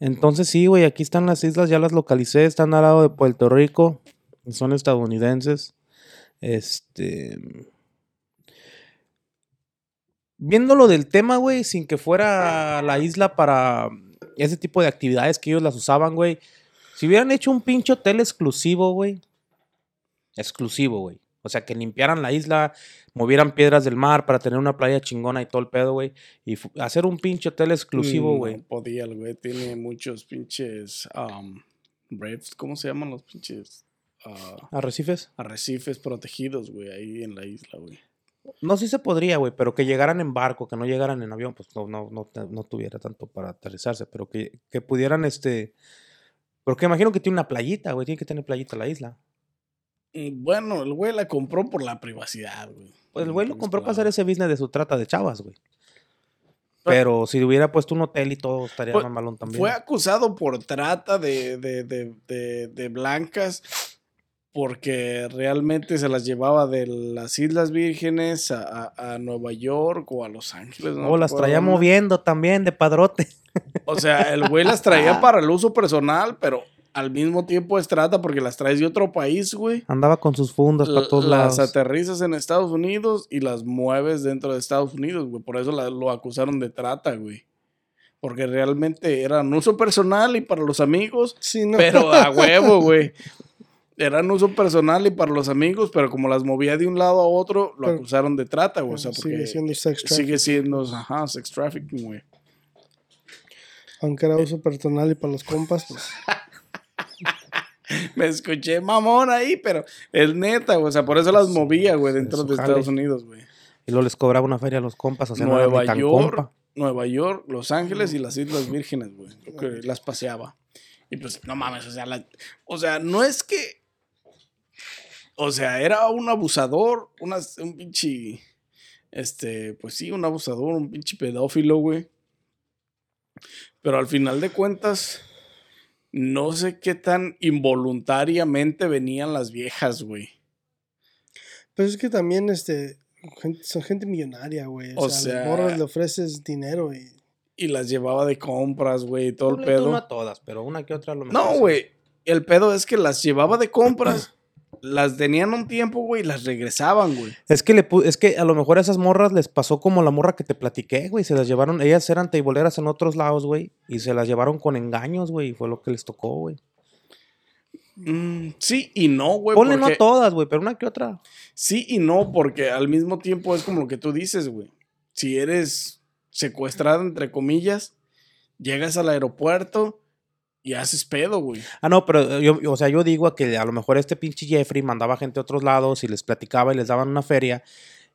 Entonces sí, güey, aquí están las islas, ya las localicé, están al lado de Puerto Rico, son estadounidenses. Este viéndolo del tema, güey, sin que fuera la isla para ese tipo de actividades que ellos las usaban, güey. Si hubieran hecho un pinche hotel exclusivo, güey. Exclusivo, güey. O sea, que limpiaran la isla, movieran piedras del mar para tener una playa chingona y todo el pedo, güey. Y hacer un pinche hotel exclusivo, Mm, güey. No podía, el güey. Tiene muchos pinches. Um, reefs, ¿Cómo se llaman los pinches? ah, ¿Arrecifes? arrecifes protegidos, güey, ahí en la isla, güey. No, sí se podría, güey, pero que llegaran en barco, que no llegaran en avión, pues no, no, no, no tuviera tanto para aterrizarse, pero que, que pudieran, este... Porque imagino que tiene una playita, güey, tiene que tener playita la isla. Bueno, el güey la compró por la privacidad, güey. Pues el güey lo compró para hacer ese business de su trata de chavas, güey. Pero- si hubiera puesto un hotel y todo, estaría Pues, mamalón también. Fue acusado por trata de, de, de, de, blancas porque realmente se las llevaba de las Islas Vírgenes a, a- a Nueva York o a Los Ángeles. no Oh, las traía moviendo también de padrote. O sea, el güey las traía para el uso personal, pero al mismo tiempo es trata porque las traes de otro país, güey. Andaba con sus fundas para todos Las lados. aterrizas en Estados Unidos y las mueves dentro de Estados Unidos, güey. Por eso la- lo acusaron de trata, güey. Porque realmente eran uso personal y para los amigos, Sí, no. pero a huevo, güey. Eran uso personal y para los amigos, pero como las movía de un lado a otro, lo Pero- acusaron de trata, güey. O sea, porque sigue siendo sex trafficking. sigue siendo, ajá, sex trafficking, güey. Aunque era uso personal y para los compas, pues. Me escuché mamón ahí, pero es neta, güey. O sea, por eso las movía, güey, dentro su de. Estados Unidos, güey. Y luego les cobraba una feria a los compas. O sea, Nueva York, compa. Nueva York, Los Ángeles y las Islas Vírgenes, güey. Las paseaba. Y pues, no mames, o sea, la- o sea, no es que. O sea, era un abusador, una- un pinche. Este, pues sí, un abusador, un pinche pedófilo, güey. Pero al final de cuentas, no sé qué tan involuntariamente venían las viejas, güey. Pero es que también, este. gente- son gente millonaria, güey. O, O sea, sea- le ofreces dinero y. Y las llevaba de compras, güey, y todo el pedo. No a todas, pero una que otra a lo mejor. No, güey. El pedo es que las llevaba de compras, las tenían un tiempo, güey, y las regresaban, güey. Es que, le es que a lo mejor a esas morras les pasó como la morra que te platiqué, güey. Se las llevaron, ellas eran teiboleras en otros lados, güey. Y se las llevaron con engaños, güey. Y fue lo que les tocó, güey. Mm, sí y no, güey. Ponle no porque- todas, güey, pero una que otra. Sí y no, porque al mismo tiempo es como lo que tú dices, güey. Si eres secuestrada, entre comillas, llegas al aeropuerto y haces pedo, güey. Ah, no, pero yo, o sea, yo digo que a lo mejor este pinche Jeffrey mandaba gente a otros lados y les platicaba y les daban una feria.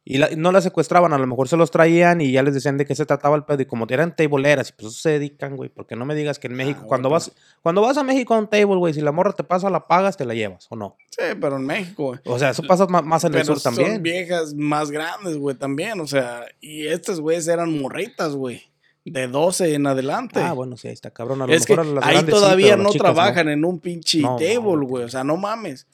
Y la- no las secuestraban, a lo mejor se los traían y ya les decían de qué se trataba el pedo. Y como eran tableeras, y pues eso se dedican, güey. Porque no me digas que en México, güey, cuando, vas, cuando vas a México a un table, güey, si la morra te pasa, la pagas, te la llevas, ¿o no? Sí, pero en México, güey. O sea, eso pasa más en el sur también. son viejas más grandes, güey, también. O sea, y estas, güeyes eran morritas, güey. De 12 en adelante. Ah, bueno, sí, ahí está cabrón. A lo Es que mejor a las ahí sí, todavía no chicas trabajan en un pinche No, table, güey. O sea, no mames.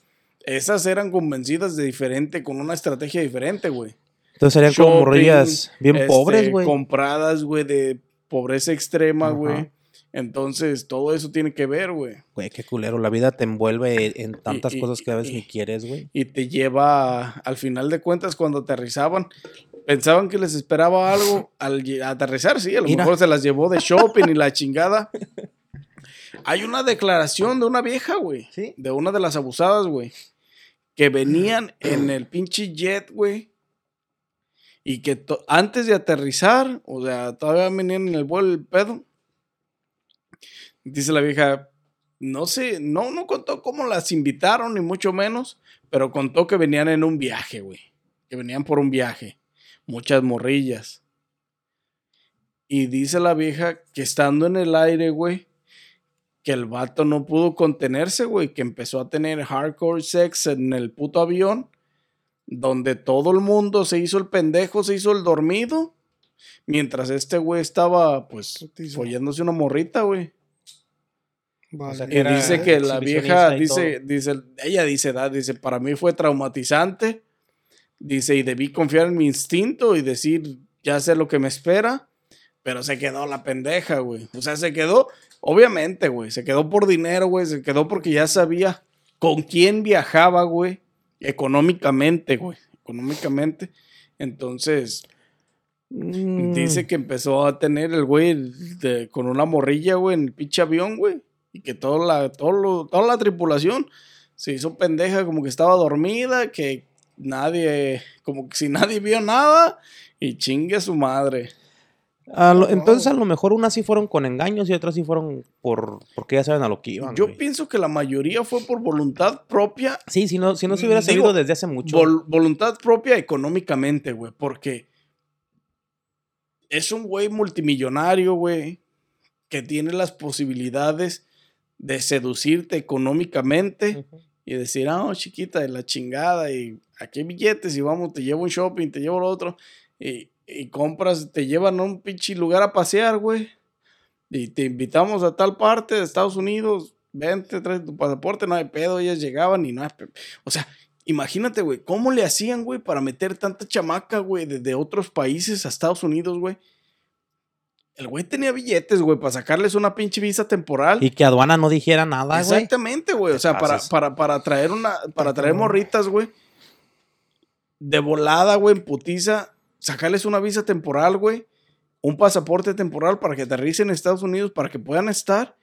Esas eran convencidas de diferente, con una estrategia diferente, güey. Entonces serían como Shopping, morrillas bien este, pobres, güey. Compradas, güey, de pobreza extrema, güey. Entonces, todo eso tiene que ver, güey. Güey, qué culero. La vida te envuelve en tantas y- cosas que a veces y- ni quieres, güey. Y te lleva, al final de cuentas, cuando aterrizaban, pensaban que les esperaba algo al aterrizar, sí, a lo Mira. mejor se las llevó de shopping y la chingada. Hay una declaración de una vieja, güey. Sí. De una de las abusadas, güey. Que venían en el pinche jet, güey. Y que antes de aterrizar, o sea, todavía venían en el vuelo el pedo. Dice la vieja, no sé, no, no contó cómo las invitaron, ni mucho menos, pero contó que venían en un viaje, güey. Que venían por un viaje. Muchas morrillas. Y dice la vieja que estando en el aire, güey, que el vato no pudo contenerse, güey, que empezó a tener hardcore sex en el puto avión, donde todo el mundo se hizo el pendejo, se hizo el dormido, mientras este güey estaba, pues, follándose una morrita, güey. Vale. sea, que dice que la vieja, dice, dice, ella dice, da, dice, para mí fue traumatizante. Dice, y debí confiar en mi instinto y decir, ya sé lo que me espera. Pero se quedó la pendeja, güey. O sea, se quedó, obviamente, güey. Se quedó por dinero, güey. Se quedó porque ya sabía con quién viajaba, güey. Económicamente, güey. Económicamente. Entonces, Mm, Dice que empezó a tener el güey de- con una morrilla, güey, en el pinche avión, güey. Y que toda la, todo lo- toda la tripulación se hizo pendeja, como que estaba dormida, que nadie, como que si nadie vio nada, y chingue a su madre. a lo- Wow. entonces a lo mejor unas sí fueron con engaños y otras sí fueron por porque ya saben a lo que iban. Yo güey. pienso que la mayoría fue por voluntad propia, Sí, si no, si no se hubiera Digo, sabido desde hace mucho. vol- voluntad propia económicamente, güey, porque es un güey multimillonario, güey, que tiene las posibilidades de seducirte económicamente y decir, ah, chiquita, de la chingada, y aquí hay billetes, y vamos, te llevo un shopping, te llevo lo otro, y, y compras, te llevan a un pinche lugar a pasear, güey, y te invitamos a tal parte de Estados Unidos, vente, trae tu pasaporte, no hay pedo, ellas llegaban y no hay pe- O sea, imagínate, güey, ¿cómo le hacían, güey, para meter tanta chamaca, güey, desde otros países a Estados Unidos, güey? El güey tenía billetes, güey, para sacarles una pinche visa temporal. Y que aduana no dijera nada, güey. Exactamente, güey. O sea, para, para, para traer una, para traer morritas, güey. De volada, güey, en putiza. Sacarles una visa temporal, güey. Un pasaporte temporal para que aterricen en Estados Unidos, para que puedan estar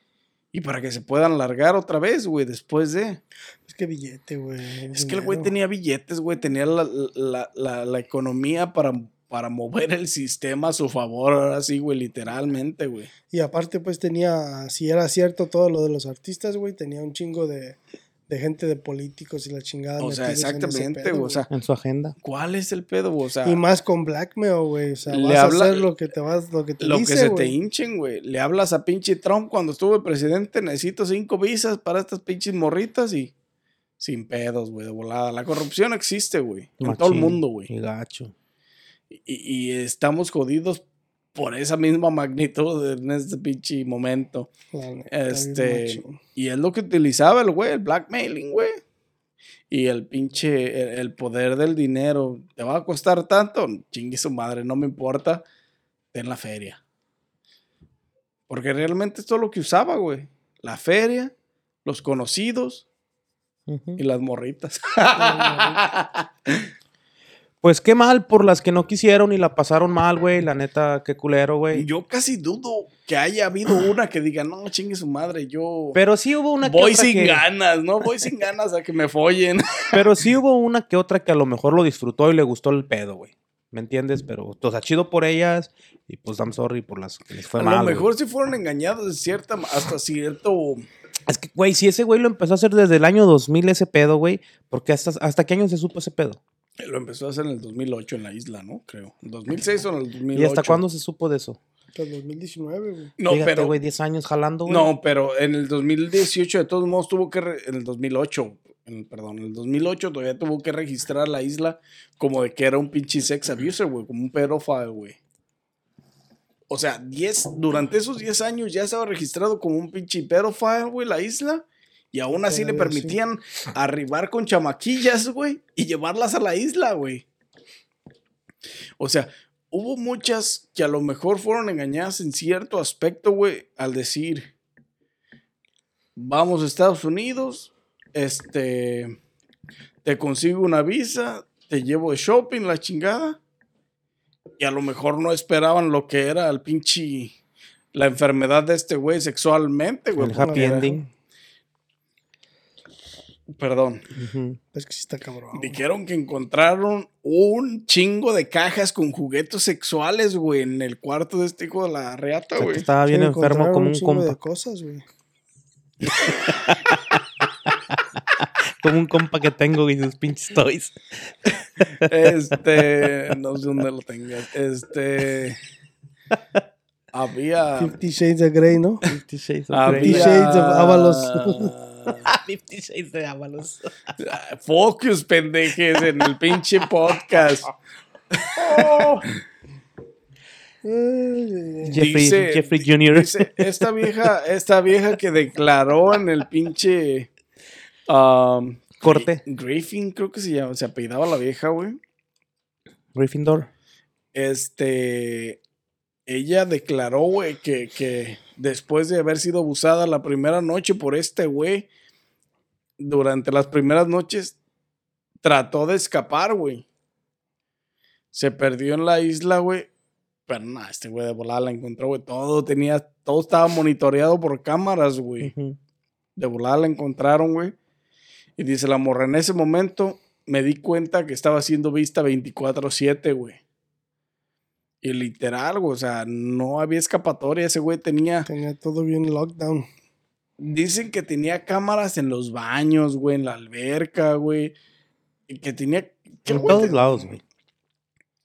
y para que se puedan largar otra vez, güey, después de. Es que billete, güey. Es que el güey tenía billetes, güey. Tenía la, la, la, la economía para, para mover el sistema a su favor. Ahora sí, güey, literalmente, güey. Y aparte, pues tenía, si era cierto todo lo de los artistas, güey, tenía un chingo de, de gente de políticos y la chingada. O sea, exactamente, pedo, güey. O sea, En su agenda. ¿cuál es el pedo, güey? O sea. Y más con blackmail, güey. O sea, Le vas habla- a hacer lo que te vas, lo que te Lo dice, que se te hinchen, güey. Le hablas a pinche Trump cuando estuve presidente, necesito cinco visas para estas pinches morritas y sin pedos, güey, de volada. La corrupción existe, güey, en todo el mundo, güey. Y gacho. Y, y estamos jodidos por esa misma magnitud en este pinche momento. Bien Este, y es lo que utilizaba el güey, el blackmailing, güey. Y el pinche, el, el poder del dinero. ¿Te va a costar tanto? Chingue su madre, no me importa. Ten la feria. Porque realmente esto es lo que usaba, güey. La feria, los conocidos Ujú. y las morritas. Pues qué mal por las que no quisieron y la pasaron mal, güey. La neta, qué culero, güey. Yo casi dudo que haya habido una que diga, no, chingue su madre, yo Pero sí hubo una que voy otra sin que- ganas, ¿no? Voy sin ganas a que me follen. Pero sí hubo una que otra que a lo mejor lo disfrutó y le gustó el pedo, güey. ¿Me entiendes? Pero, o sea, chido por ellas y pues I'm sorry por las que les fue a mal. lo güey. mejor si fueron engañados de cierta, hasta cierto Es que, güey, si ese güey lo empezó a hacer desde el año 2000 ese pedo, güey, porque hasta, hasta qué año se supo ese pedo? Lo empezó a hacer en el 2008 en la isla, ¿no? Creo. ¿En 2006 o en el 2008? ¿Y hasta cuándo se supo de eso? Hasta el 2019, güey. No, Fíjate, pero... güey, 10 años jalando, güey. No, pero en el 2018 de todos modos tuvo que... re- En el 2008, en- perdón, en el 2008 todavía tuvo que registrar la isla como de que era un pinche sex abuser, güey, como un pedófilo, güey. O sea, 10, durante esos 10 años ya estaba registrado como un pinche pedófilo, güey, la isla. Y aún así le sí. permitían arribar con chamaquillas, güey, y llevarlas a la isla, güey. O sea, hubo muchas que a lo mejor fueron engañadas en cierto aspecto, güey, al decir, vamos a Estados Unidos, este, te consigo una visa, te llevo de shopping, la chingada. Y a lo mejor no esperaban lo que era el pinche, la enfermedad de este güey sexualmente, güey. el happy era- ending. Perdón. Es que sí está cabrón. Dijeron que encontraron un chingo de cajas con juguetes sexuales, güey, en el cuarto de este hijo de la reata, o sea, güey. Estaba bien sí, enfermo como un, un compa. De cosas, güey. como un compa que tengo y sus pinches toys. este, no sé dónde lo tengas. Este había 50 Shades of Grey, ¿no? 50 Shades of Grey. 50 Shades of Avalos. 56 de Ábalos. Ah, focus, pendejes, en el pinche podcast. Jeffrey, Jeffrey Jr. Dice, esta vieja, esta vieja que declaró en el pinche um, corte. Griffin, creo que se llama, se apellidaba la vieja, güey. Gryffindor. Este ella declaró, güey, que, que después de haber sido abusada la primera noche por este güey, durante las primeras noches, trató de escapar, güey. Se perdió en la isla, güey, Pero nada, este güey de volada la encontró, güey. Todo tenía, todo estaba monitoreado por cámaras, güey. De volada la encontraron, güey. Y dice la morra, en ese momento me di cuenta que estaba siendo vista 24/7, güey. Y literal, güey, o sea, no había escapatoria. Ese güey tenía, Tenía todo bien lockdown. dicen que tenía cámaras en los baños, güey, en la alberca, güey. Y que tenía... que, En güey, todos te- lados, güey.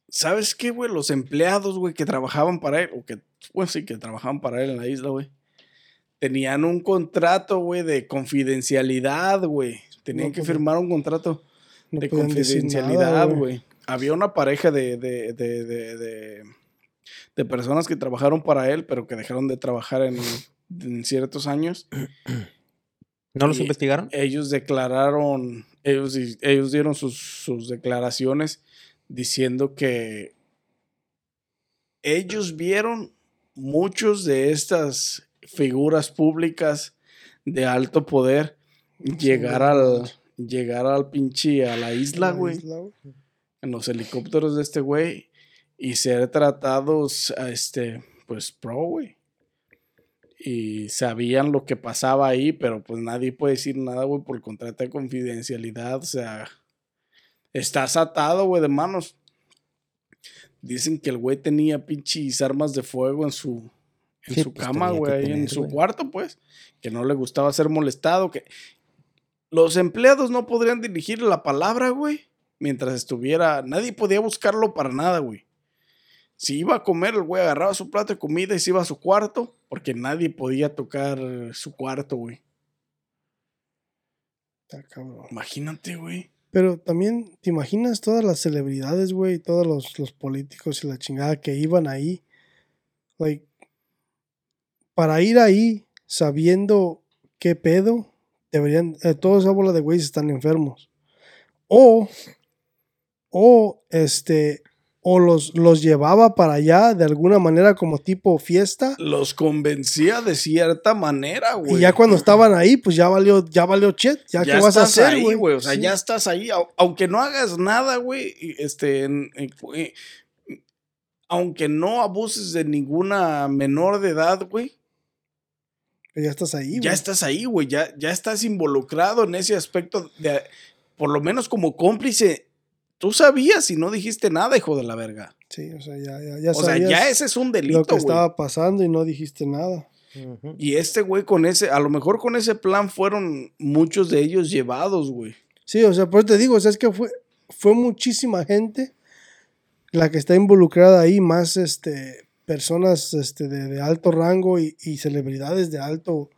¿Sabes qué, güey? Los empleados, güey, que trabajaban para él, o que, pues sí, que trabajaban para él en la isla, güey. Tenían un contrato, güey, de confidencialidad, güey. Tenían No, que firmar un contrato No de confidencialidad, güey. Había una pareja de, de, de, de, de- de personas que trabajaron para él, pero que dejaron de trabajar en, en ciertos años. ¿No los Y- investigaron? Ellos declararon, ellos, ellos dieron sus, sus declaraciones diciendo que ellos vieron muchos de estas figuras públicas de alto poder llegar al llegar al pinche a la isla, güey. En los helicópteros de este güey y ser tratados a este pues pro, güey. Y sabían lo que pasaba ahí, pero pues nadie puede decir nada, güey, por contrato de confidencialidad, o sea, estás atado, güey, de manos. Dicen que el güey tenía pinches armas de fuego en su en Sí, su pues, cama, güey, en su güey. cuarto, pues, que no le gustaba ser molestado, que los empleados no podrían dirigirle la palabra, güey, mientras estuviera, nadie podía buscarlo para nada, güey. Si iba a comer, el güey agarraba su plato de comida y se iba a su cuarto, porque nadie podía tocar su cuarto, güey. Está cabrón. Imagínate, güey. Pero también, ¿te imaginas todas las celebridades, güey? Todos los, los políticos y la chingada que iban ahí. Like, para ir ahí sabiendo qué pedo, deberían, eh, toda esa bola de güeyes están enfermos. O, o, este, o los, los llevaba para allá de alguna manera como tipo fiesta. Los convencía de cierta manera, güey. Y ya cuando estaban ahí, pues ya valió, ya valió shit. Ya, ya qué vas a hacer, ahí, güey. O sea, Sí. ya estás ahí. au- Aunque no hagas nada, güey. Este, aunque no abuses de ninguna menor de edad, güey. Ya estás ahí, Ya güey. estás ahí, güey. Ya, ya estás involucrado en ese aspecto de, por lo menos como cómplice. Tú sabías y no dijiste nada, hijo de la verga. Sí, o sea, ya, ya, ya O sea, ya ese es un delito, lo que estaba pasando y no dijiste nada. Y este güey con ese, a lo mejor con ese plan fueron muchos de ellos llevados, güey. Sí, o sea, por eso te digo, o sea, es que fue, fue muchísima gente la que está involucrada ahí, más este personas este, de, de alto rango y, y celebridades de alto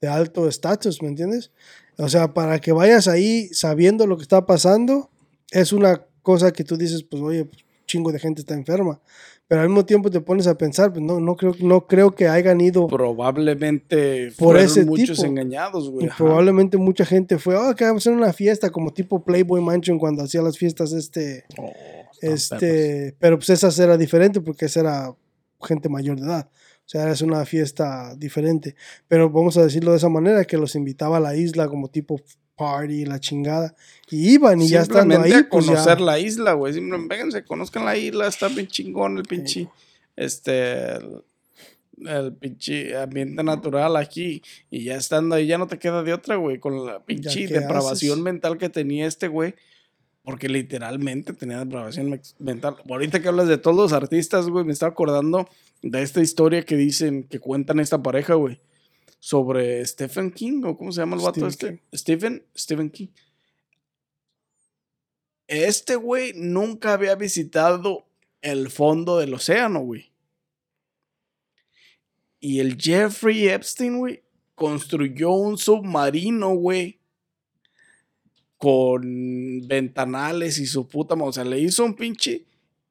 de alto estatus, ¿me entiendes? O sea, para que vayas ahí sabiendo lo que está pasando, es una cosa que tú dices, pues oye, pues, chingo de gente está enferma. Pero al mismo tiempo te pones a pensar, pues no, no creo, no creo que hayan ido Probablemente Por fueron ese muchos tipo. engañados, güey. Probablemente mucha gente fue, oh, que vamos a hacer una fiesta como tipo Playboy Mansion cuando hacía las fiestas este, Oh, están perros. este, pero pues esas era diferente porque esa era gente mayor de edad. O sea, era una fiesta diferente. Pero vamos a decirlo de esa manera, que los invitaba a la isla como tipo party, la chingada. Y iban y ya estando ahí, a pues conocer ya. la isla, güey. Simplemente vénganse, conozcan la isla, está bien chingón el pinche, este, el, el pinche ambiente natural aquí. Y ya estando ahí, ya no te queda de otra, güey, con la pinche ¿qué depravación haces? mental que tenía este güey. Porque literalmente tenía depravación mental. Ahorita que hablas de todos los artistas, güey, me estaba acordando de esta historia que dicen, que cuentan esta pareja, güey. Sobre Stephen King, o cómo se llama el vato Stephen este. Stephen, Stephen King. Este güey nunca había visitado el fondo del océano, güey. Y el Jeffrey Epstein, güey, construyó un submarino, güey. Con ventanales y su puta madre. O sea, le hizo un pinche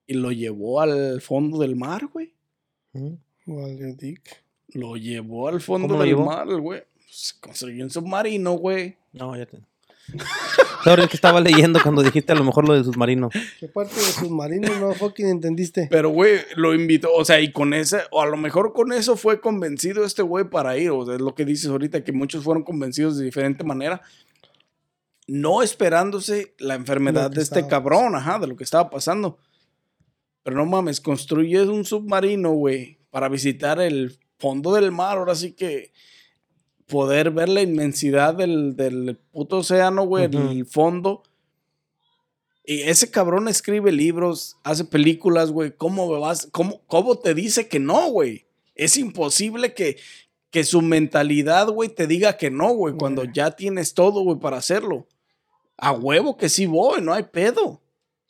y lo llevó al fondo del mar, güey. Dick. Lo llevó al fondo ¿Cómo lo del llevó? mar, güey. Pues, construyó un submarino, güey. No, ya te. Sorry, es que estaba leyendo cuando dijiste a lo mejor lo del submarino. ¿Qué parte de submarino no fucking entendiste? Pero, güey, lo invitó, o sea, y con ese, o a lo mejor con eso fue convencido este güey para ir, o sea, es lo que dices ahorita, que muchos fueron convencidos de diferente manera, no esperándose la enfermedad de este estaba cabrón, ajá, de lo que estaba pasando. Pero no mames, construyes un submarino, güey, para visitar el fondo del mar. Ahora sí que poder ver la inmensidad del, del puto océano, güey, el fondo. Y ese cabrón escribe libros, hace películas, güey. ¿Cómo vas? ¿Cómo, cómo te dice que no, güey? Es imposible que, que su mentalidad, güey, te diga que no, güey, cuando Güey. ya tienes todo, güey, para hacerlo. A huevo que sí voy, no hay pedo.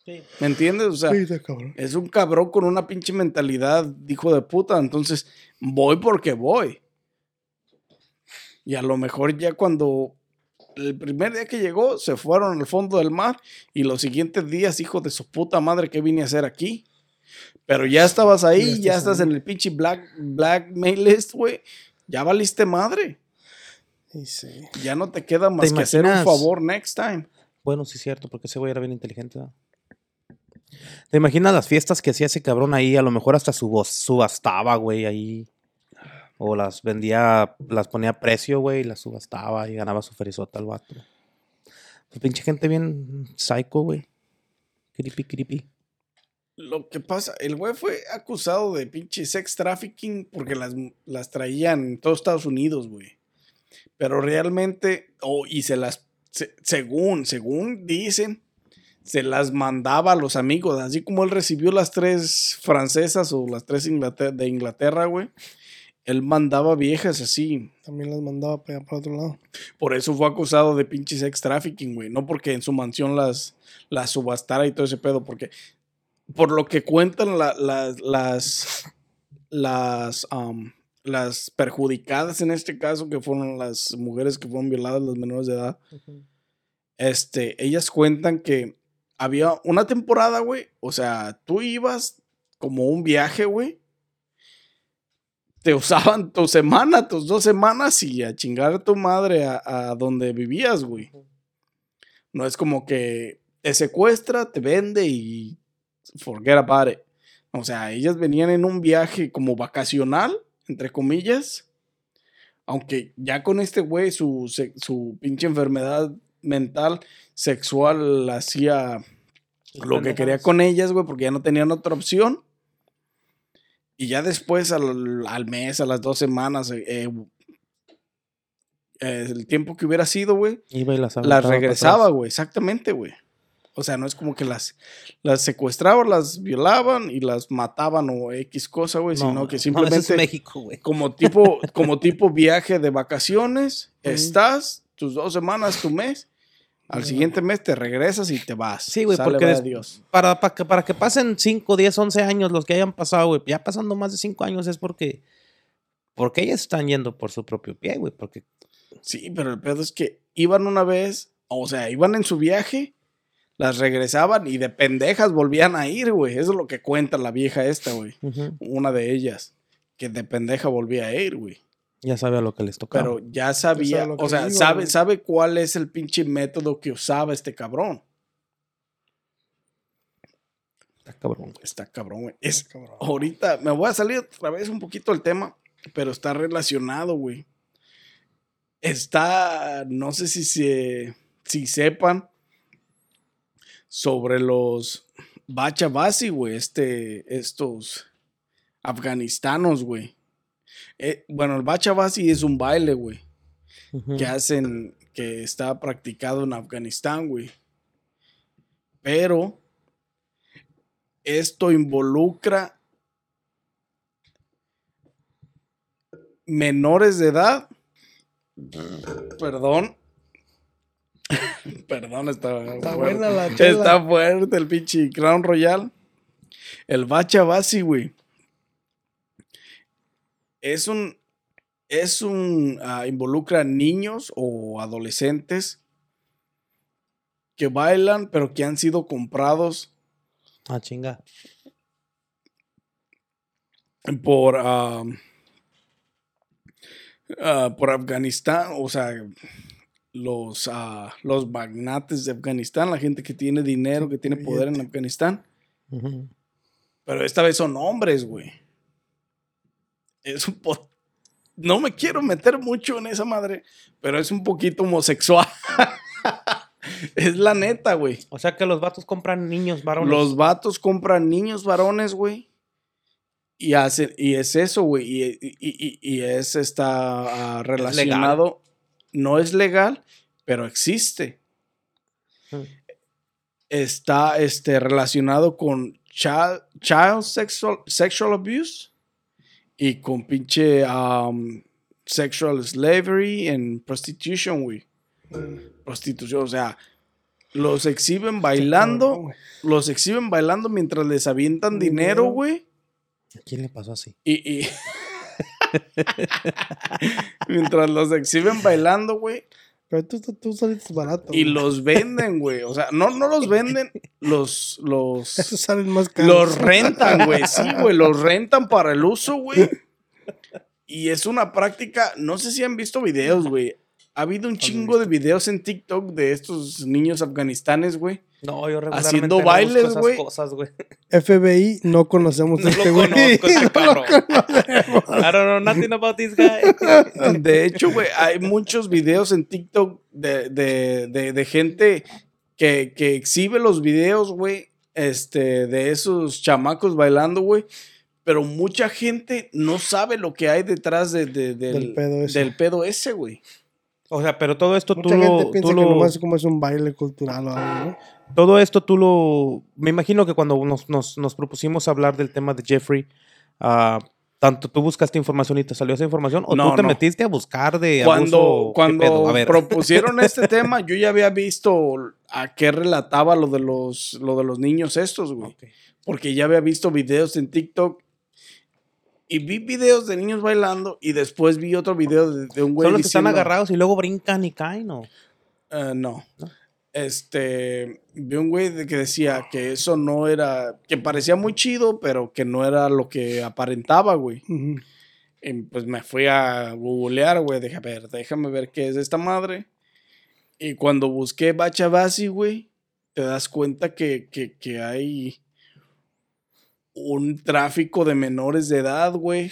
Sí. ¿Me entiendes? O sea, Sí, es un cabrón con una pinche mentalidad, de hijo de puta. Entonces, voy porque voy. Y a lo mejor ya cuando el primer día que llegó, se fueron al fondo del mar. Y los siguientes días, hijo de su puta madre, ¿qué vine a hacer aquí? Pero ya estabas ahí, Ya ya estás ahí. en el pinche black, black mail list, güey. Ya valiste madre. Y sí. Ya no te queda más que hacer un favor next time. Bueno, sí es cierto, porque ese güey era bien inteligente. ¿no? ¿Te imaginas las fiestas que hacía ese cabrón ahí? A lo mejor hasta subastaba, güey, ahí. O las vendía, las ponía a precio, güey, y las subastaba y ganaba su ferizota al vato. Pues pinche gente bien psycho, güey. Creepy, creepy. Lo que pasa, el güey fue acusado de pinche sex trafficking porque las, las traían en todos Estados Unidos, güey. Pero realmente, oh, y se las, se- según, según dicen, se las mandaba a los amigos, así como él recibió las tres francesas o las tres Inglater- de Inglaterra, güey. Él mandaba viejas así. También las mandaba para otro lado. Por eso fue acusado de pinche sex trafficking, güey. No porque en su mansión las, las subastara y todo ese pedo, porque por lo que cuentan la- la- las, las, um, las perjudicadas en este caso, que fueron las mujeres que fueron violadas, las menores de edad, este, ellas cuentan que había una temporada, güey. O sea, tú ibas como un viaje, güey. Te usaban tu semana, tus dos semanas y a chingar a tu madre a, a donde vivías, güey. No es como que te secuestra, te vende y forget about it. O sea, ellas venían en un viaje como vacacional, entre comillas. Aunque ya con este güey, su, su pinche enfermedad mental sexual hacía lo que quería con ellas, güey, porque ya no tenían otra opción. Y ya después, al, al mes, a las dos semanas, eh, eh, el tiempo que hubiera sido, güey, las las regresaba, güey, exactamente, güey. O sea, no es como que las, las secuestraban, las violaban y las mataban o X cosa, güey, No, sino que no, eso simplemente es México, güey. como tipo, como tipo viaje de vacaciones, estás tus dos semanas, tu mes, al siguiente mes te regresas y te vas. Sí, güey, porque des- Dios. Para, para, que, para que pasen 5, 10, 11 años los que hayan pasado, güey. Ya pasando más de 5 años es porque. Porque ellas están yendo por su propio pie, güey. Porque. Sí, pero el pedo es que iban una vez, o sea, iban en su viaje, las regresaban y de pendejas volvían a ir, güey. Eso es lo que cuenta la vieja esta, güey. Una de ellas, que de pendeja volvía a ir, güey. Ya sabe a lo que les tocaba. Pero ya sabía, lo que o sea, digo, sabe, güey. sabe cuál es el pinche método que usaba este cabrón. Está cabrón, güey. Está cabrón, güey. Es, Cabrón. ahorita me voy a salir otra vez un poquito del tema, pero está relacionado, güey. Está, no sé si se, si sepan sobre los Bachabasi, güey, este, estos afganistanos, güey. Eh, bueno, el Bachabasi es un baile, güey, que hacen, que está practicado en Afganistán, güey. Pero esto involucra menores de edad. Perdón. Perdón, está, Está fuerte. buena la chela. Está fuerte el pinche Crown Royal. El Bacha Basi, güey. Es un. Es un. ah, involucra niños o adolescentes que bailan, pero que han sido comprados Ah, chinga. por. ah, por Afganistán. O sea. Los, ah, los magnates de Afganistán, la gente que tiene dinero, que tiene poder en. Afganistán. Pero esta vez son hombres, güey. Es un po... No me quiero meter mucho en esa madre, pero es un poquito homosexual. Es la neta, güey. O sea que los vatos compran niños varones. Los vatos compran niños varones, güey. Y, hacen, y es eso, güey. Y, y- y- y es está ah, relacionado. No es legal, pero existe. Mm. Está este, relacionado con child, child sexual, sexual abuse y con pinche um, sexual slavery and prostitution, güey. Prostitución, o sea, los exhiben bailando, los exhiben bailando mientras les avientan Dinero. dinero, güey. ¿A quién le pasó así? Y, y- mientras los exhiben bailando, güey. Pero tú, tú, tú saliste barato. Y güey. los venden, güey. O sea, no, no los venden, los, los, Esos salen más caros. los rentan, güey. Sí, güey, los rentan para el uso, güey. Y es una práctica, no sé si han visto videos, güey. Ha habido un chingo de videos en TikTok de estos niños afganistanes, güey. No, yo regularmente Haciendo no bailes, busco esas güey. cosas, güey. FBI, no conocemos a No este güey. conozco, este No. I don't know nothing about this guy. De hecho, güey, hay muchos videos en TikTok de, de, de, de gente que, que exhibe los videos, güey, este, de esos chamacos bailando, güey. Pero mucha gente no sabe lo que hay detrás de, de- del, Del pedo ese. del pedo ese, güey. O sea, pero todo esto tú Mucha gente lo, piensa tú que lo- nomás como es un baile cultural o algo, ¿no? todo esto tú lo, me imagino que cuando nos, nos, nos propusimos hablar del tema de Jeffrey, ah, tanto tú buscaste información y te salió esa información, o No, tú te no. metiste a buscar de Cuando, abuso, ¿qué cuando? A ver. propusieron este tema, yo ya había visto a qué relataba lo de los, lo de los niños estos, güey. Ok. porque ya había visto videos en TikTok y vi videos de niños bailando y después vi otro video de, de un güey Son los que están agarrados y luego brincan y caen, ¿no? Eh, no. Este, vi un güey de que decía que eso no era, que parecía muy chido, pero que no era lo que aparentaba, güey. Y pues me fui a googlear, güey, dije, a ver, déjame ver qué es esta madre. Y cuando busqué Bachabasi, güey, te das cuenta que, que, que hay un tráfico de menores de edad, güey,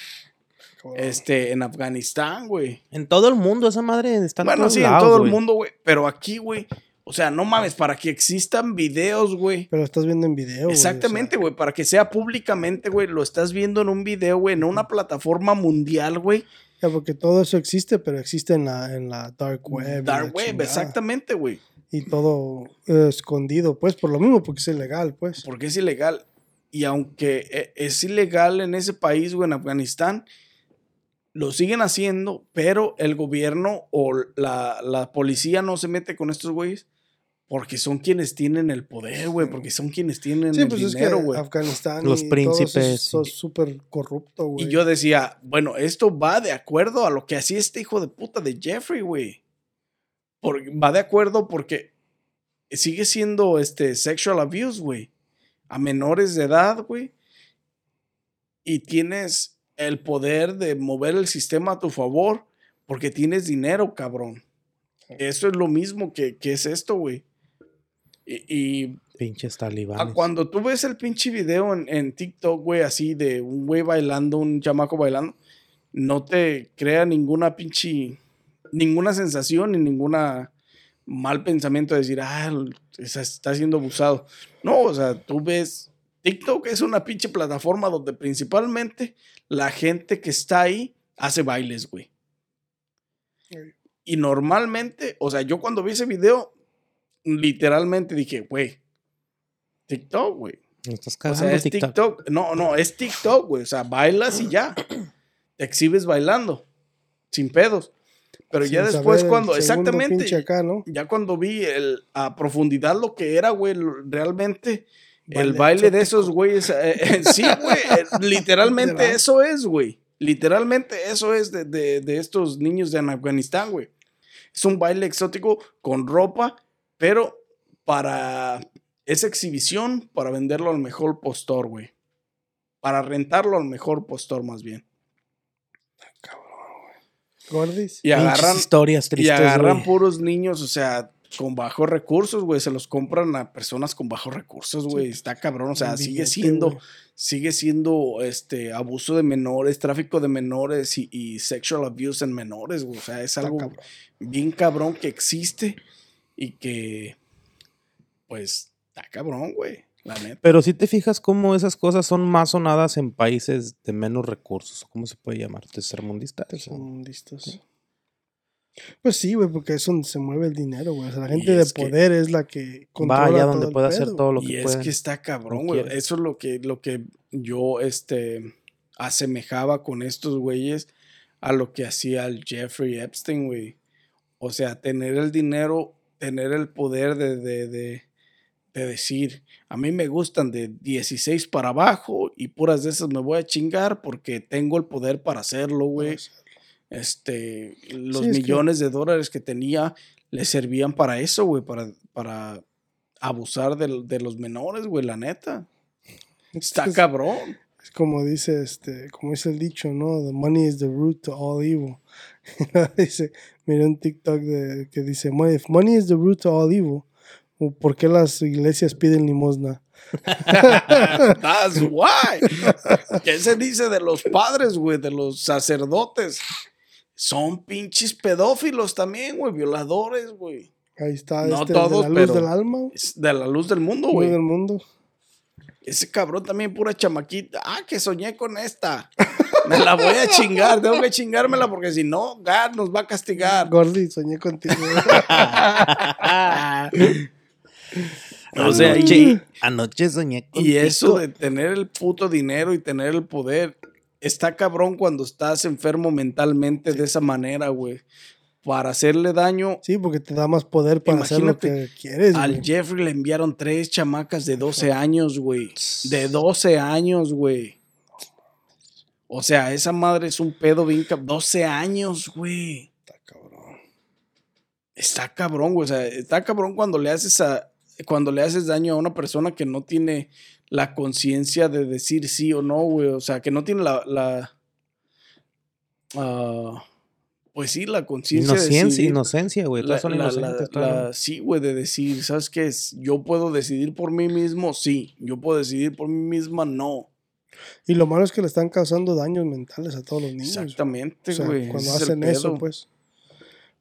este, en Afganistán, güey. En todo el mundo esa madre está en Bueno, todos sí, lados, en todo el mundo, güey. Pero aquí, güey. O sea, no mames, para que existan videos, güey. Pero estás viendo en video, güey, o sea, Exactamente, güey. Para que sea públicamente, güey. Lo estás viendo en un video, güey. En una plataforma mundial, güey. ya, porque todo eso existe, pero existe en la, en la dark web. Dark web, chingada. exactamente, güey. Y todo eh, escondido, pues, por lo mismo, porque es ilegal, pues. Porque es ilegal. Y aunque eh, es ilegal en ese país, güey, en Afganistán, lo siguen haciendo, pero el gobierno o la, la policía no se mete con estos güeyes porque son quienes tienen el poder, güey, porque son quienes tienen Sí, el pues es dinero, que güey. Afganistán Los y príncipes, son súper corruptos, güey. Y yo decía, bueno, esto va de acuerdo a lo que hacía este hijo de puta de Jeffrey, güey. Va de acuerdo porque sigue siendo este sexual abuse, güey. A menores de edad, güey. Y tienes el poder de mover el sistema a tu favor porque tienes dinero, cabrón. Eso es lo mismo que, que es esto, güey. Y, y Pinches talibanes. Cuando tú ves el pinche video en, en TikTok, güey, así de un güey bailando, un chamaco bailando, no te crea ninguna pinche, ninguna sensación ni ninguna mal pensamiento de decir, ah, está siendo abusado. No, o sea, tú ves, TikTok es una pinche plataforma donde principalmente la gente que está ahí hace bailes, güey. Y normalmente, o sea, yo cuando vi ese video, literalmente dije, güey, TikTok, güey. Estás O sea, es TikTok. TikTok. No, no, es TikTok, güey. O sea, bailas y ya. Te exhibes bailando. Sin pedos. Pero ya después, cuando. Exactamente. pinche acá, ¿no? Ya cuando vi el, a profundidad lo que era, güey, realmente. el Baile de esos güeyes. eh, eh, sí, güey. eh, literalmente Literal. eso es, güey. Literalmente eso es de, de- de estos niños de Afganistán, güey. Es un baile exótico con ropa, pero para esa exhibición, para venderlo al mejor postor, güey. Para rentarlo al mejor postor, más bien. Gordis. Y Pinches agarran, historias y tristes, agarran güey. puros niños, o sea, con bajos recursos, güey. Se los compran a personas con bajos recursos, güey. Está cabrón. O sea, sigue billete, siendo, sigue siendo este abuso de menores, tráfico de menores y, y sexual abuse en menores, güey. O sea, es Está algo cabrón. bien cabrón que existe y que pues está cabrón, güey. La neta. Pero si te fijas cómo esas cosas son más sonadas en países de menos recursos. ¿Cómo se puede llamar? Tercermundistas. Son listos. Pues sí, güey, porque es donde se mueve el dinero, güey. O sea, la gente Y de es poder es la que controla Va allá todo donde el puede hacer pedo. todo lo Y que es puede. que está cabrón, güey. Eso es lo que, lo que yo, este, asemejaba con estos güeyes a lo que hacía el Jeffrey Epstein, güey. O sea, tener el dinero, tener el poder de, de, de, de decir, a mí me gustan de 16 para abajo y puras de esas me voy a chingar porque tengo el poder para hacerlo, güey. Este, los Sí, es que- millones de dólares que tenía le servían para eso, güey, para, para abusar de, de los menores, güey, la neta. Está Es- cabrón. Es como dice este, como dice el dicho, ¿no? The money is the root to all evil. dice, miré un TikTok de, que dice, "Money- if money is the root to all evil, ¿por qué las iglesias piden limosna? That's why. ¿Qué se dice de los padres, güey? De los sacerdotes. Son pinches pedófilos también, güey, violadores, güey. Ahí está No este, todos, de la luz del alma, Es de la luz del mundo, güey. del mundo. Ese cabrón también pura chamaquita. Ah, que soñé con esta. Me la voy a chingar. Tengo que chingármela porque si no, God nos va a castigar. Gordy, soñé contigo. O sea, Anoche- che, anoche soñé Y eso de tener el puto dinero y tener el poder, está cabrón cuando estás enfermo mentalmente de esa manera, güey. Para hacerle daño, Sí, porque te da más poder para hacer lo que quieres. al güey. Jeffrey le enviaron tres chamacas de 12 años, güey. De 12 años, güey. O sea, esa madre es un pedo bien cab- 12 años, güey. Está cabrón. Está cabrón, güey. O sea, está cabrón cuando le haces a. Cuando le haces daño a una persona que no tiene la conciencia de decir sí o no, güey. O sea, que no tiene la. la ah, pues sí, la conciencia de Inocencia, decidir. inocencia, güey. La- son la- la- inocentes. la- claro. sí, güey, de decir, ¿sabes qué? es? Yo puedo decidir por mí mismo, sí. Yo puedo decidir por mí misma, no. Y lo malo es que le están causando daños mentales a todos los niños. güey. Exactamente, O sea, güey. cuando es hacen eso, pues.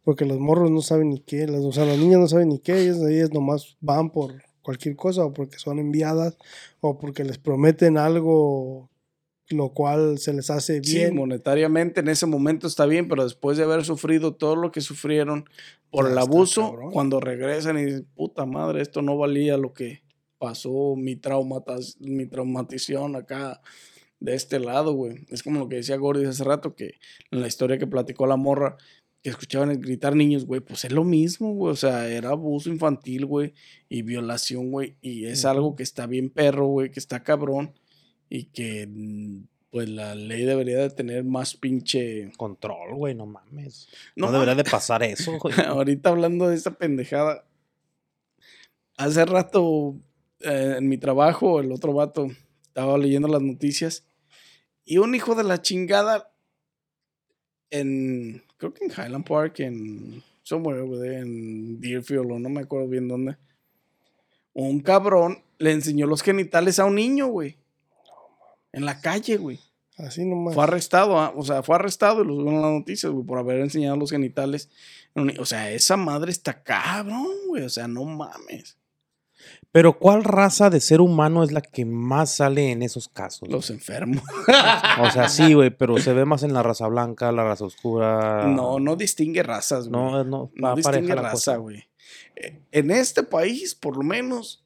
Porque los morros no saben ni qué. Las, o sea, las niñas no saben ni qué. Ellas, ellas nomás van por cualquier cosa o porque son enviadas o porque les prometen algo lo cual se les hace Sí, bien. monetariamente en ese momento está bien, pero después de haber sufrido todo lo que sufrieron por Ya el abuso, cabrón. cuando regresan y dicen, puta madre, esto no valía lo que pasó, mi, mi traumatización acá de este lado, güey. Es como lo que decía Gordy hace rato, que en la historia que platicó la morra, que escuchaban gritar niños, güey, pues es lo mismo, güey. O sea, era abuso infantil, güey, y violación, güey. Y es algo que está bien perro, güey, que está cabrón. Y que, mm, pues, la ley debería de tener más pinche... Control, güey, no mames. No No, debería de pasar eso, güey. Ahorita hablando de esa pendejada. Hace rato eh, en mi trabajo, el otro vato estaba leyendo las noticias y un hijo de la chingada en, creo que en Highland Park, en somewhere over there, en Deerfield o no me acuerdo bien dónde. Un cabrón le enseñó los genitales a un niño, güey. En la calle, güey. Así nomás. Fue arrestado, ah, o sea, fue arrestado y lo subieron en las noticias, güey, por haber enseñado los genitales. O sea, esa madre está cabrón, güey. O sea, no mames. Pero ¿cuál raza de ser humano es la que más sale en esos casos? Los enfermos. O sea, sí, güey, pero se ve más en la raza blanca, la raza oscura. No, no distingue razas, güey. No, no, No distingue la raza, güey. Eh, En este país, por lo menos,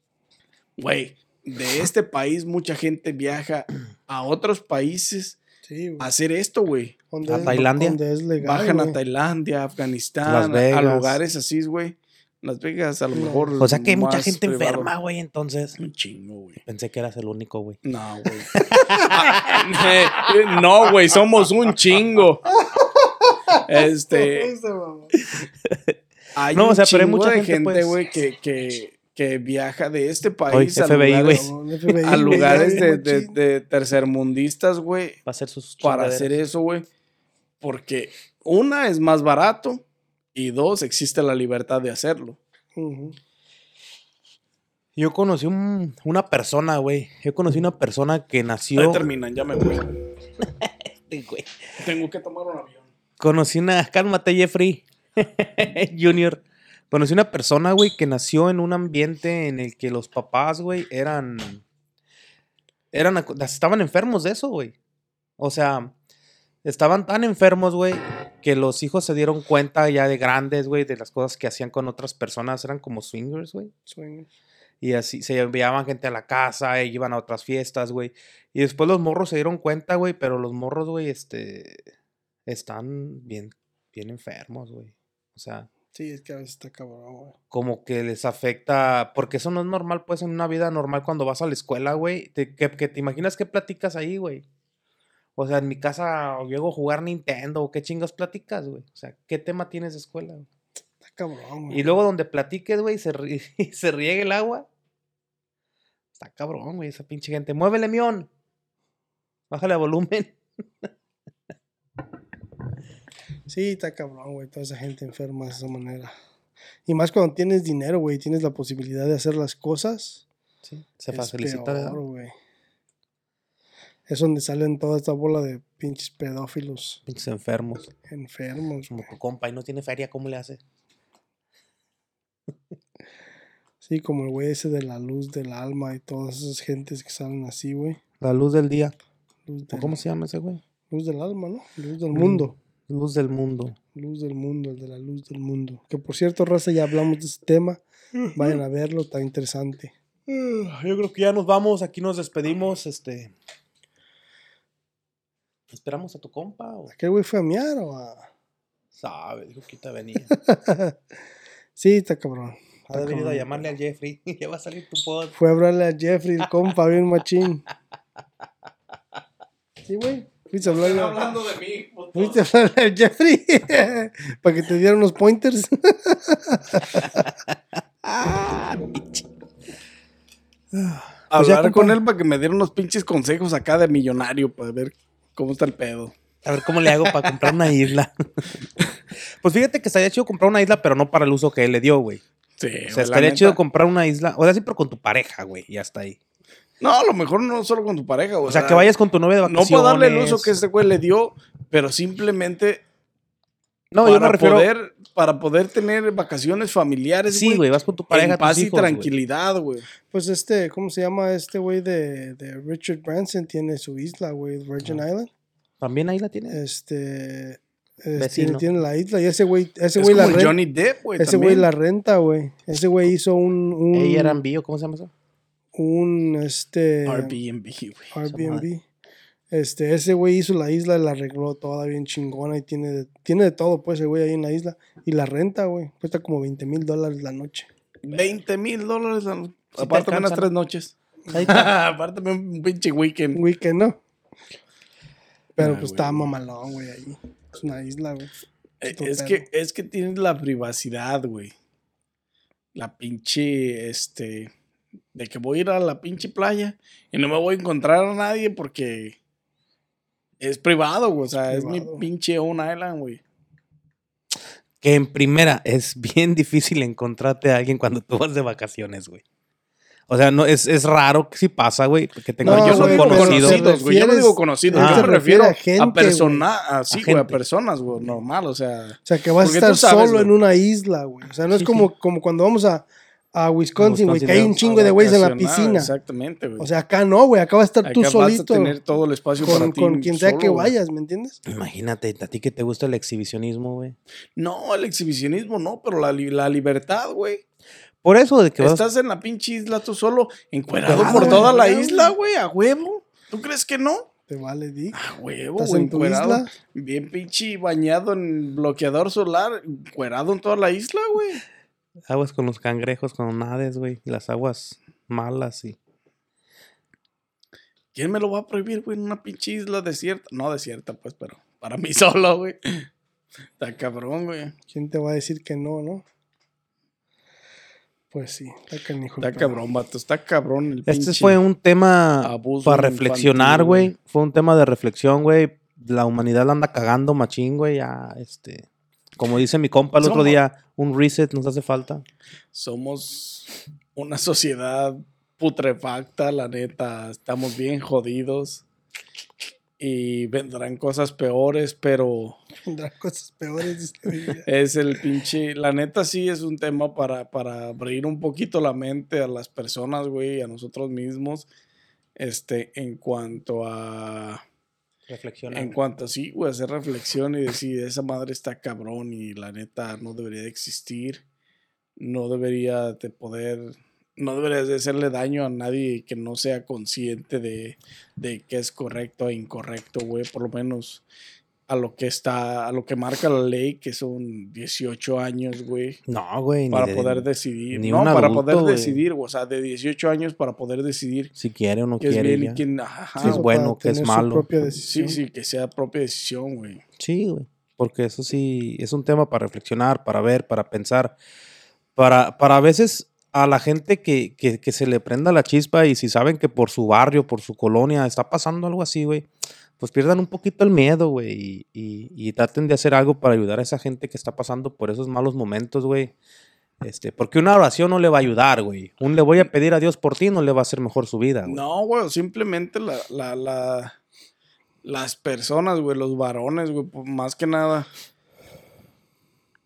güey, de este país mucha gente viaja a otros países Sí, a hacer esto, güey. ¿A Tailandia? donde es legal, Bajan a. Tailandia, Afganistán, Las a- lugares así, güey. Las Vegas, a lo mejor. O sea que hay mucha gente privado. enferma, güey, entonces. Un chingo, güey. Pensé que eras el único, güey. No, güey. no, güey, somos un chingo. Este, hay No, un o sea, pero hay mucha de gente, pues. güey, que, que, que viaja de este país a FBI, lugares, a lugares de, de, de tercermundistas, güey, Va a ser sus para hacer eso, güey. Porque una es más barato y dos, existe la libertad de hacerlo. Yo conocí un- una persona, güey. Yo conocí una persona que Ahí nació. terminan, ya me voy. Tengo que tomar un avión. Conocí una. Cálmate, Jeffrey. Junior. Conocí una persona, güey, que nació en un ambiente en el que los papás, güey, eran. eran estaban enfermos de eso, güey. O sea, estaban tan enfermos, güey, que los hijos se dieron cuenta ya de grandes, güey, de las cosas que hacían con otras personas. Eran como swingers, güey. Swing. Y así se enviaban gente a la casa, e iban a otras fiestas, güey. Y después los morros se dieron cuenta, güey, pero los morros, güey, este. están bien, bien enfermos, güey. O sea, Sí, es que a veces está cabrón, güey. como que les afecta, porque eso no es normal, pues, en una vida normal cuando vas a la escuela, güey. Te, que, que te imaginas qué platicas ahí, güey. O sea, en mi casa llego a jugar Nintendo, ¿qué chingas platicas, güey? O sea, ¿qué tema tienes de escuela? güey? Está cabrón, güey. Y luego donde platiques, güey, se, ri- se riegue el agua. Está cabrón, güey, esa pinche gente. Muévele, mión. Bájale a volumen. Sí, está cabrón, güey. Toda esa gente enferma de esa manera. Y más cuando tienes dinero, güey, tienes la posibilidad de hacer las cosas. Sí, se es facilita. güey. Es donde salen toda esta bola de pinches pedófilos Pinches enfermos. enfermos, Como tu compa y no tiene feria, ¿cómo le hace? Sí, como el güey ese de la luz del alma y todas esas gentes que salen así, güey. La luz del día. Luz ¿O del, ¿Cómo se llama ese güey? luz del alma, ¿no? Luz del Mm. mundo. Luz del mundo. Luz del mundo, el de la luz del mundo. Que por cierto, Raza, ya hablamos de ese tema. Vayan a verlo, está interesante. Yo creo que ya nos vamos, aquí nos despedimos, este... ¿Esperamos a tu compa o...? ¿Aquel güey fue a miar o a.? Sabe, dijo que te venía. sí, está cabrón. Ha de venido a llamarle al Jeffrey. ya va a salir tu pod. Fue a hablarle a Jeffrey, el compa, bien machín. Sí, güey. Fuiste a hablarle, de mí. fuiste a hablarle a Jeffrey para que te diera unos pointers. Ah. Hablar compa. con él para que me diera unos pinches consejos acá de millonario para ver cómo está el pedo. A ver cómo le hago para comprar una isla. pues fíjate que estaría chido comprar una isla, pero no para el uso que él le dio, güey. Sí, O sea, estaría neta. chido comprar una isla. O sea, sí, pero con tu pareja, güey. Y hasta ahí. No, a lo mejor no solo con tu pareja, güey. O sea, que vayas con tu novia de No vacaciones. para darle el uso que este güey le dio, pero simplemente No, para yo me refiero. poder para poder tener vacaciones familiares, Sí, güey, vas con tu pareja. en paz tus y hijos, tranquilidad, güey. Pues este, ¿cómo se llama este güey de, de Richard Branson? Tiene su isla, güey, Virgin Island. También ahí la tienes. Este. es- Vecino. tiene, tiene la isla y ese güey, ese Es güey la renta. Johnny Depp, güey. Ese güey la renta, güey. Ese güey hizo un, un, Airbnb, ¿o cómo se llama eso? un este Airbnb, güey. Airbnb. Este, ese güey hizo la isla, la arregló toda bien chingona y tiene de, tiene de todo, pues, ese güey ahí en la isla. Y la renta, güey, cuesta como 20 mil dólares la noche. 20 mil dólares. al- te Aparte unas tres noches. Aparte un pinche weekend. Weekend, ¿no? Pero Ah, pues está mamalón, güey, ahí. Es una isla, güey. Eh, Es pedo. que, es que tienes la privacidad, güey. La pinche, este, de que voy a ir a la pinche playa y no me voy a encontrar a nadie porque es privado, güey. O sea, es mi pinche own island, güey. Que en primera es bien difícil encontrarte a alguien cuando tú vas de vacaciones, güey. O sea, no, es, es raro que sí pasa, güey, que tengas No, yo güey, conocidos, güey. Yo no digo conocidos. Ah. yo te me refiero a personas, así, güey, a personas, güey, normal, o sea. O sea, que vas a estar sabes, solo en una isla, güey. O sea, no es Sí, como, como cuando vamos a, a Wisconsin, güey, que hay un chingo de güeyes en la piscina. Exactamente, güey. O sea, acá no, güey. Acá vas a estar Acá tú vas a solito. tener todo el espacio para Con, ti. con quien sea que vayas, ¿me entiendes? Imagínate, a ti que te gusta el exhibicionismo, güey. No, el exhibicionismo no, pero la, la libertad, güey. Por eso de que vas... Estás en la pinche isla tú solo, encuerado Claro, por toda la güey. isla, güey, a huevo. ¿Tú crees que no? Te vale, Dick. A huevo, Estás güey, en tu encuerado. isla. Bien pinche bañado en bloqueador solar, encuerado en toda la isla, güey. Aguas con los cangrejos, con nades, güey. Las aguas malas y... ¿Quién me lo va a prohibir, güey, en una pinche isla desierta? No desierta, pues, pero para mí solo, güey. Está cabrón, güey. ¿Quién te va a decir que no, no? Pues sí, está canijo. Está cabrón, vato. Está cabrón el Este pinche fue un tema abuso para infantil, reflexionar, güey. Fue un tema de reflexión, güey. La humanidad la anda cagando machín, güey. Ya, este... Como dice mi compa el otro día, un reset nos hace falta. Somos una sociedad putrefacta, la neta. Estamos bien jodidos. y vendrán cosas peores, pero Vendrán cosas peores. es el pinche. La neta sí es un tema para, para abrir un poquito la mente a las personas, güey, a nosotros mismos. Este, en cuanto a. En cuanto a sí, güey, hacer reflexión y decir, esa madre está cabrón y la neta no debería de existir. No debería de poder. No debería de hacerle daño a nadie que no sea consciente de, de qué es correcto e incorrecto, güey. Por lo menos a lo que está, a lo que marca la ley, que son 18 años, güey. No, güey. ni Para de- poder decidir. ni no, un para adulto, poder güey. decidir, o sea, de 18 años para poder decidir Si quiere o no qué es quiere. bien quién. Ajá, Sí, es bueno, que es malo. Sí, sí, que sea propia decisión, güey. Sí, güey. Porque eso sí es un tema para reflexionar, para ver, para pensar. Para, para a veces a la gente que, que, que se le prenda la chispa y si saben que por su barrio, por su colonia está pasando algo así, güey, pues pierdan un poquito el miedo, güey, y, traten de hacer algo para ayudar a esa gente que está pasando por esos malos momentos, güey. Este, porque una oración no le va a ayudar, güey. Un le voy a pedir a Dios por ti no le va a hacer mejor su vida. No, güey, simplemente la- las personas, güey, los varones, güey, pues, más que nada,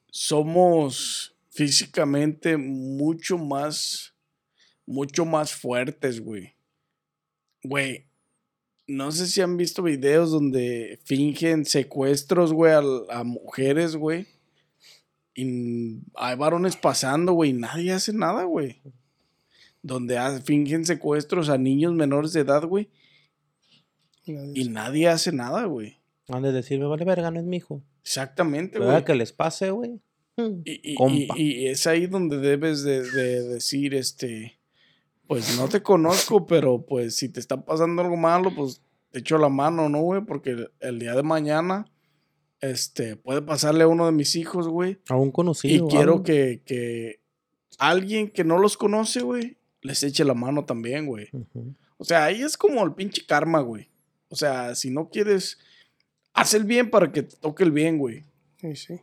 somos físicamente mucho más, mucho más fuertes, güey. Güey, no sé si han visto videos donde fingen secuestros, güey, a, a mujeres, güey. Y hay varones pasando, güey, y nadie hace nada, güey donde fingen secuestros a niños menores de edad, güey, Nadie y nadie hace nada, güey. Han de decir, me vale verga, no es mi hijo. Exactamente, ¿Verdad güey. que les pase, güey? Y, y- compa. y- y es ahí donde debes de, de decir, este, pues no te conozco, pero pues si te está pasando algo malo, pues te echo la mano, ¿no, güey? Porque el, el día de mañana, este, puede pasarle a uno de mis hijos, güey. A un Y conocido. quiero algo. que, que alguien que no los conoce, güey, les eche la mano también, güey. O sea, ahí es como el pinche karma, güey. O sea, si no quieres, haz el bien para que te toque el bien, güey. Sí, sí.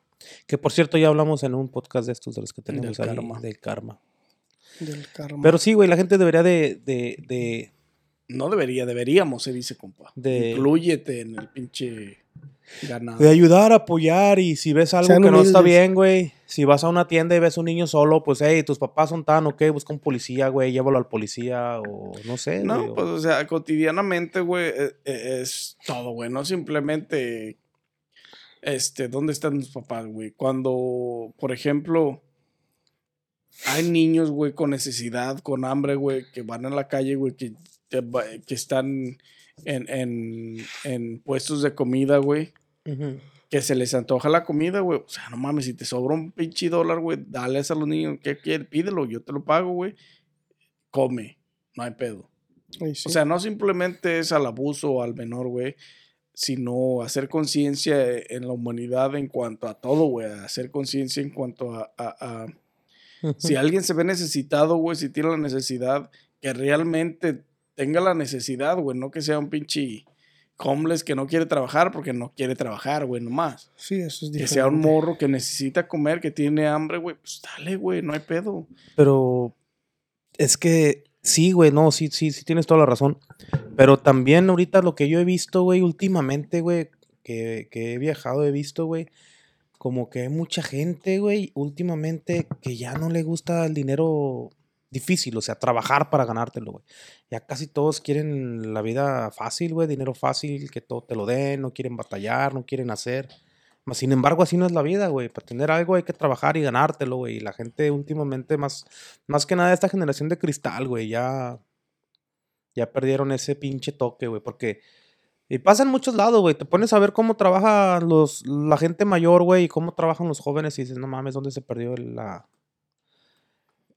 Que por cierto, ya hablamos en un podcast de estos de los que tenemos Del ahí, karma. del karma. Del karma. Pero sí, güey, la gente debería de, de, de, No debería, deberíamos, se dice, compa. De- Inclúyete en el pinche ganado. de ayudar, apoyar y si ves algo Sean que no está bien, güey, si vas a una tienda y ves un niño solo, pues, hey, tus papás son tan, ok, busca un policía, güey, llévalo al policía o no sé. güey, No, pues, o sea, cotidianamente, güey, eh, eh, es todo, güey. No simplemente, este, ¿dónde están tus papás, güey? Cuando, por ejemplo, hay niños, güey, con necesidad, con hambre, güey, que van en la calle, güey, que, que, están en, en, en puestos de comida, güey. Que se les antoja la comida, güey. O sea, no mames, si te sobra un pinche dólar, güey, dale a los niños. ¿Qué quieres? Pídelo, yo te lo pago, güey. Come, no hay pedo. Sí. O sea, no simplemente es al abuso o al menor, güey, sino hacer conciencia en la humanidad en cuanto a todo, güey. Hacer conciencia en cuanto a, a- a- Si alguien se ve necesitado, güey, si tiene la necesidad, que realmente tenga la necesidad, güey, no que sea un pinche homeless que no quiere trabajar porque no quiere trabajar, güey, nomás. sí, eso es Que diferente. sea un morro que necesita comer, que tiene hambre, güey, pues dale, güey, no hay pedo. Pero es que sí, güey, no, sí, sí, sí tienes toda la razón. Pero también ahorita lo que yo he visto, güey, últimamente, güey, que, que he viajado, he visto, güey, como que hay mucha gente, güey, últimamente que ya no le gusta el dinero difícil, o sea, trabajar para ganártelo, güey. Ya casi todos quieren la vida fácil, güey, dinero fácil, que todo te lo den, no quieren batallar, no quieren hacer. Mas, sin embargo, así no es la vida, güey. Para tener algo hay que trabajar y ganártelo, güey. Y la gente últimamente, más, más que nada esta generación de cristal, güey, ya, ya perdieron ese pinche toque, güey. Porque y pasa en muchos lados, güey. Te pones a ver cómo trabaja los, la gente mayor, güey, y cómo trabajan los jóvenes y dices, no mames, ¿dónde se perdió el, la,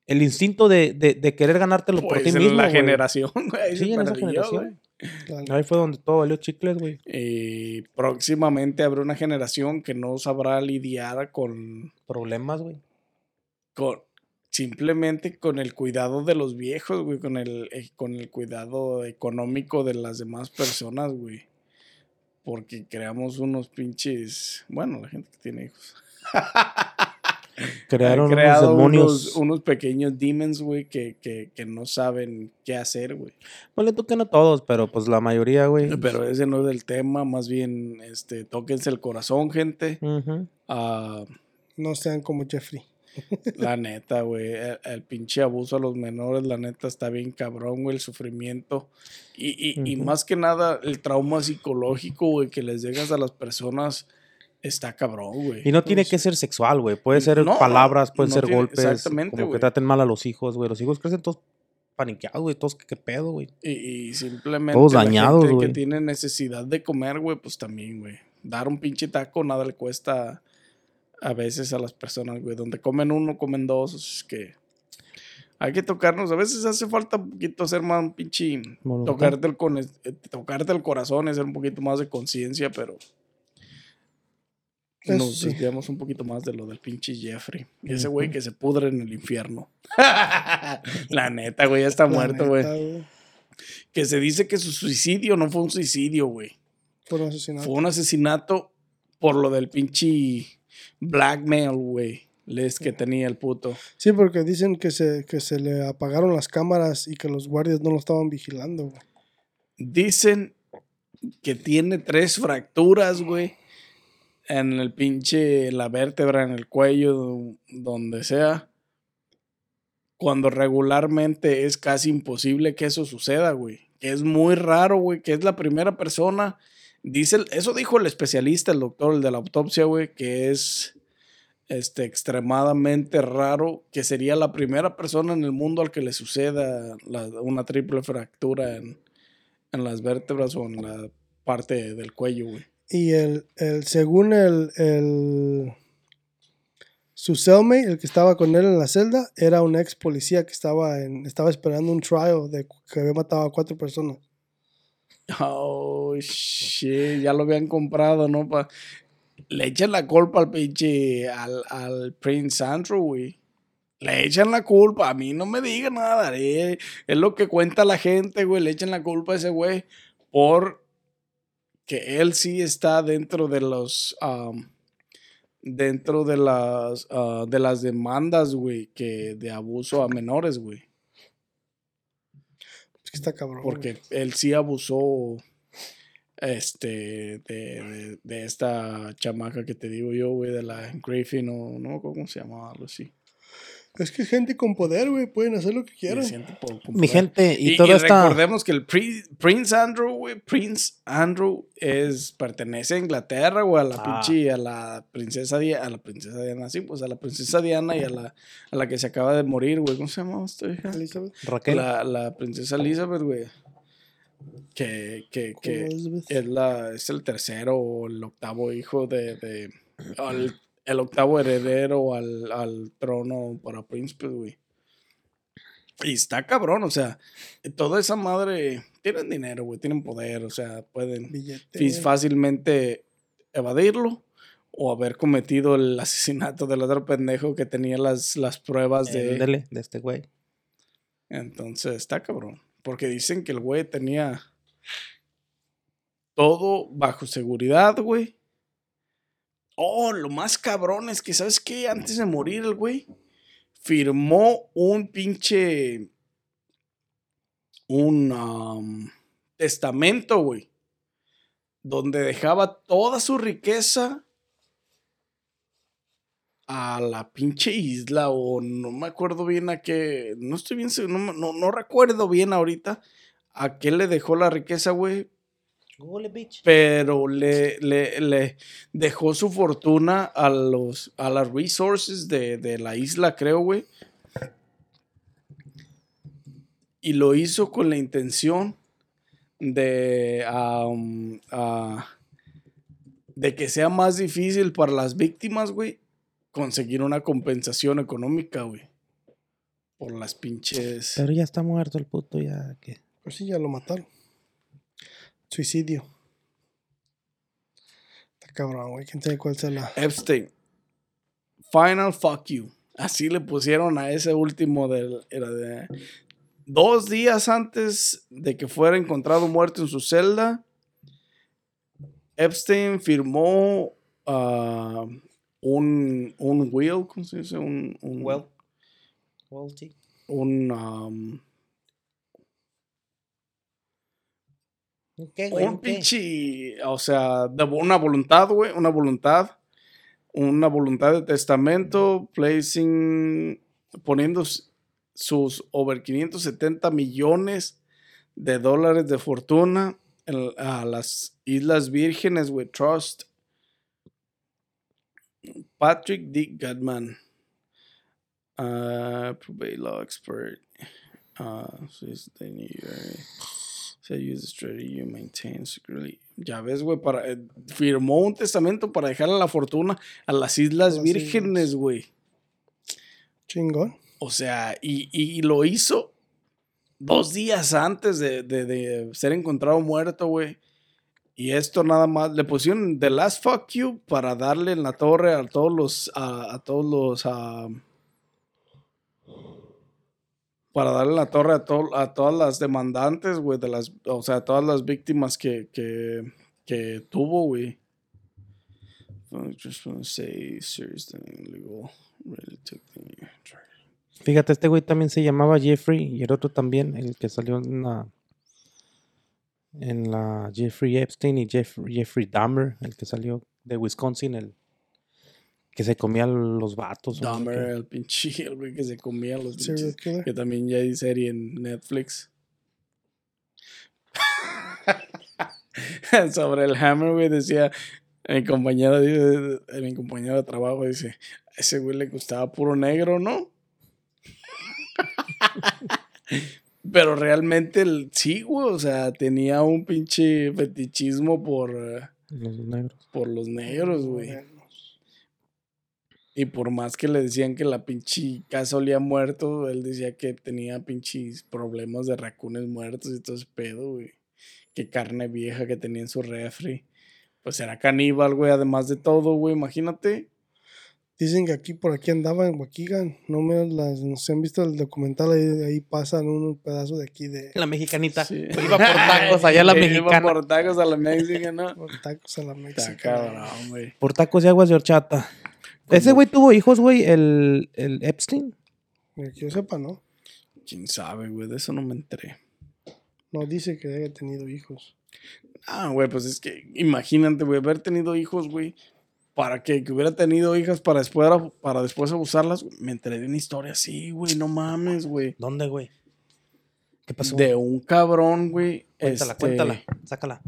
el instinto de, de, de querer ganártelo por ti Pues en mismo, la güey? generación, güey. Sí, en esa generación. Ahí fue donde todo valió chicles, güey. Y próximamente habrá una generación que no sabrá lidiar con, Problemas, güey. con simplemente con el cuidado de los viejos, güey, con el, eh, con el cuidado económico de las demás personas, güey. Porque creamos unos pinches, bueno, la gente que tiene hijos. Crearon unos demonios. unos, unos pequeños demons, güey, que, que, que no saben qué hacer, güey. Ponle tú que no todos, pero pues la mayoría, güey. Pero ese no es el tema, más bien, este, tóquense el corazón, gente. Ah, No sean como Jeffrey. La neta, güey, el, el pinche abuso a los menores, la neta está bien cabrón, güey, el sufrimiento. Y, y, y Ujú. más que nada, el trauma psicológico, güey, que les dejas a las personas está cabrón, güey. Y no tiene Pues, que ser sexual, güey. Puede ser No, palabras, pueden no ser tiene- golpes. exactamente, Como que güey. traten mal a los hijos, güey. Los hijos crecen todos paniqueados, güey. Todos, ¿qué, pedo, güey? Y, y simplemente Todos la dañados, güey. que tiene necesidad de comer, güey, pues también, güey. Dar un pinche taco nada le cuesta a veces a las personas, güey. Donde comen uno, comen dos. Es que hay que tocarnos. A veces hace falta un poquito hacer más un pinche... Voluntad. Tocarte el, con, eh, tocarte el corazón hacer un poquito más de conciencia, pero... Eso Nos sí. desviamos un poquito más de lo del pinche Jeffrey. Ese güey que se pudre en el infierno. La neta, güey, ya está La muerto, neta, güey. Que se dice que su suicidio no fue un suicidio, güey. Por un asesinato. Fue un asesinato por lo del pinche blackmail, güey. Les que tenía el puto. Sí, porque dicen que se, que se le apagaron las cámaras y que los guardias no lo estaban vigilando, güey. Dicen que tiene tres fracturas, güey. En el pinche, la vértebra, en el cuello, donde sea. Cuando regularmente es casi imposible que eso suceda, güey. Que es muy raro, güey. Que es la primera persona. Dice, eso dijo el especialista, el doctor, el de la autopsia, güey. Que es este, extremadamente raro. Que sería la primera persona en el mundo al que le suceda una triple fractura en, en las vértebras o en la parte del cuello, güey. Y el, el según el, el su cellmate, el que estaba con él en la celda, era un ex policía que estaba en, estaba esperando un trial de que había matado a cuatro personas. Oh, shit, ya lo habían comprado, ¿no? Pa- Le echan la culpa al pinche, al, al Prince Andrew, güey. Le echan la culpa, a mí no me diga nada, eh. es lo que cuenta la gente, güey. Le echan la culpa a ese güey por que él sí está dentro de los, um, dentro de las, ah, de las demandas, güey, que de abuso a menores, güey. Es que está cabrón. Porque él sí abusó este de, de, de esta chamaca que te digo yo, güey, de la Griffin o no cómo se llamaba, algo así. Es que gente con poder, güey, pueden hacer lo que quieran. Mi poder. gente, y, Y, todo y está. recordemos que el Pri- Prince Andrew, güey, Prince Andrew es pertenece a Inglaterra, güey, a la Ah. pinche, a la princesa Diana, a la princesa Diana, sí, pues a la princesa Diana y a la, a la que se acaba de morir, güey, ¿cómo se llama esta hija? Elizabeth. Raquel. La, la princesa Elizabeth, güey. Que, que, que es, la, es el tercero o el octavo hijo de. de el octavo heredero al, al trono para príncipes, güey. Y está cabrón, o sea, toda esa madre. Tienen dinero, güey, tienen poder, o sea, pueden Billete. fácilmente evadirlo o haber cometido el asesinato del otro pendejo que tenía las, las pruebas de. Ándele, de este güey. Entonces está cabrón. Porque dicen que el güey tenía todo bajo seguridad, güey. Oh, lo más cabrón es que, ¿sabes qué? Antes de morir el güey firmó un pinche... Un testamento, güey. Donde dejaba toda su riqueza a la pinche isla o no me acuerdo bien a qué, no estoy bien, no, no, no recuerdo bien ahorita a qué le dejó la riqueza, güey, Google, bitch. pero le, le, le dejó su fortuna a los, a las resources de, de la isla, creo, güey. Y lo hizo con la intención de, am, ah, de que sea más difícil para las víctimas, güey, conseguir una compensación económica, güey. Por las pinches... Pero ya está muerto el puto, ya que. Pues sí, ya lo mataron. Suicidio. Está cabrón, güey. ¿Quién sabe cuál sea la. Epstein. Final fuck you. Así le pusieron a ese último del. Era de. Dos días antes de que fuera encontrado muerto en su celda, Epstein firmó ah, un, un wheel, ¿cómo se dice? Un, un, Well. Well, sí. un, um, Un pinche, o sea, de una voluntad, güey, una voluntad, una voluntad de testamento, placing, poniendo sus over 570 millones de dólares de fortuna en- a las Islas Vírgenes, güey, Trust. Patrick D. Goodman, uh, probate law expert, uh, New York. Se use strategy you maintain secretly. Ya ves, güey, para, eh, firmó un testamento para dejarle la fortuna a las Islas las Vírgenes, güey. Chingón. O sea, y, y lo hizo dos días antes de, de- de ser encontrado muerto, güey. Y esto nada más, le pusieron The Last Fuck You para darle en la torre a todos los, a, a todos los, a- para darle la torre a, to- a todas las demandantes, güey, de las, o sea, a todas las víctimas que, que, que tuvo, güey. Fíjate, este güey también se llamaba Jeffrey y el otro también, el que salió en la. En la Jeffrey Epstein y Jeff- Jeffrey Dahmer, el que salió de Wisconsin, el que se comía los vatos. o Dahmer, el pinche, el güey que se comía los pinches. killer. Que también ya hay serie en Netflix. Sobre el Hammer, güey, decía. Mi compañero, dice- mi compañero de trabajo dice: A ese güey le gustaba puro negro, ¿no? Pero realmente el, sí, güey, o sea, tenía un pinche fetichismo por, eh, Los negros. por los negros, güey. Y por más que le decían que la pinche casa olía muerto, él decía que tenía pinches problemas de racunes muertos y todo ese pedo, güey. Que carne vieja que tenía en su refri. Pues era caníbal, güey, además de todo, güey, imagínate. Dicen que aquí por aquí andaba en Waukegan. No me las, no sé, han visto el documental ahí, ahí pasan un pedazo de aquí de La mexicanita. Sí. Iba por tacos allá la Iba mexicana. por tacos a la mexicana, ¿no? por tacos a la Está México. cabrón, güey. Por tacos y aguas de horchata. Ese güey tuvo hijos, güey, el, el Epstein. Que yo sepa, ¿no? Quién sabe, güey, de eso no me enteré. No dice que haya tenido hijos. Ah, güey, pues es que imagínate, güey, haber tenido hijos, güey, para que, que hubiera tenido hijas para después, para después abusarlas. Me enteré de una historia así, güey, no mames, güey. ¿Dónde, güey? ¿Qué pasó? De un cabrón, güey. Cuéntala, este, cuéntala. Sácala.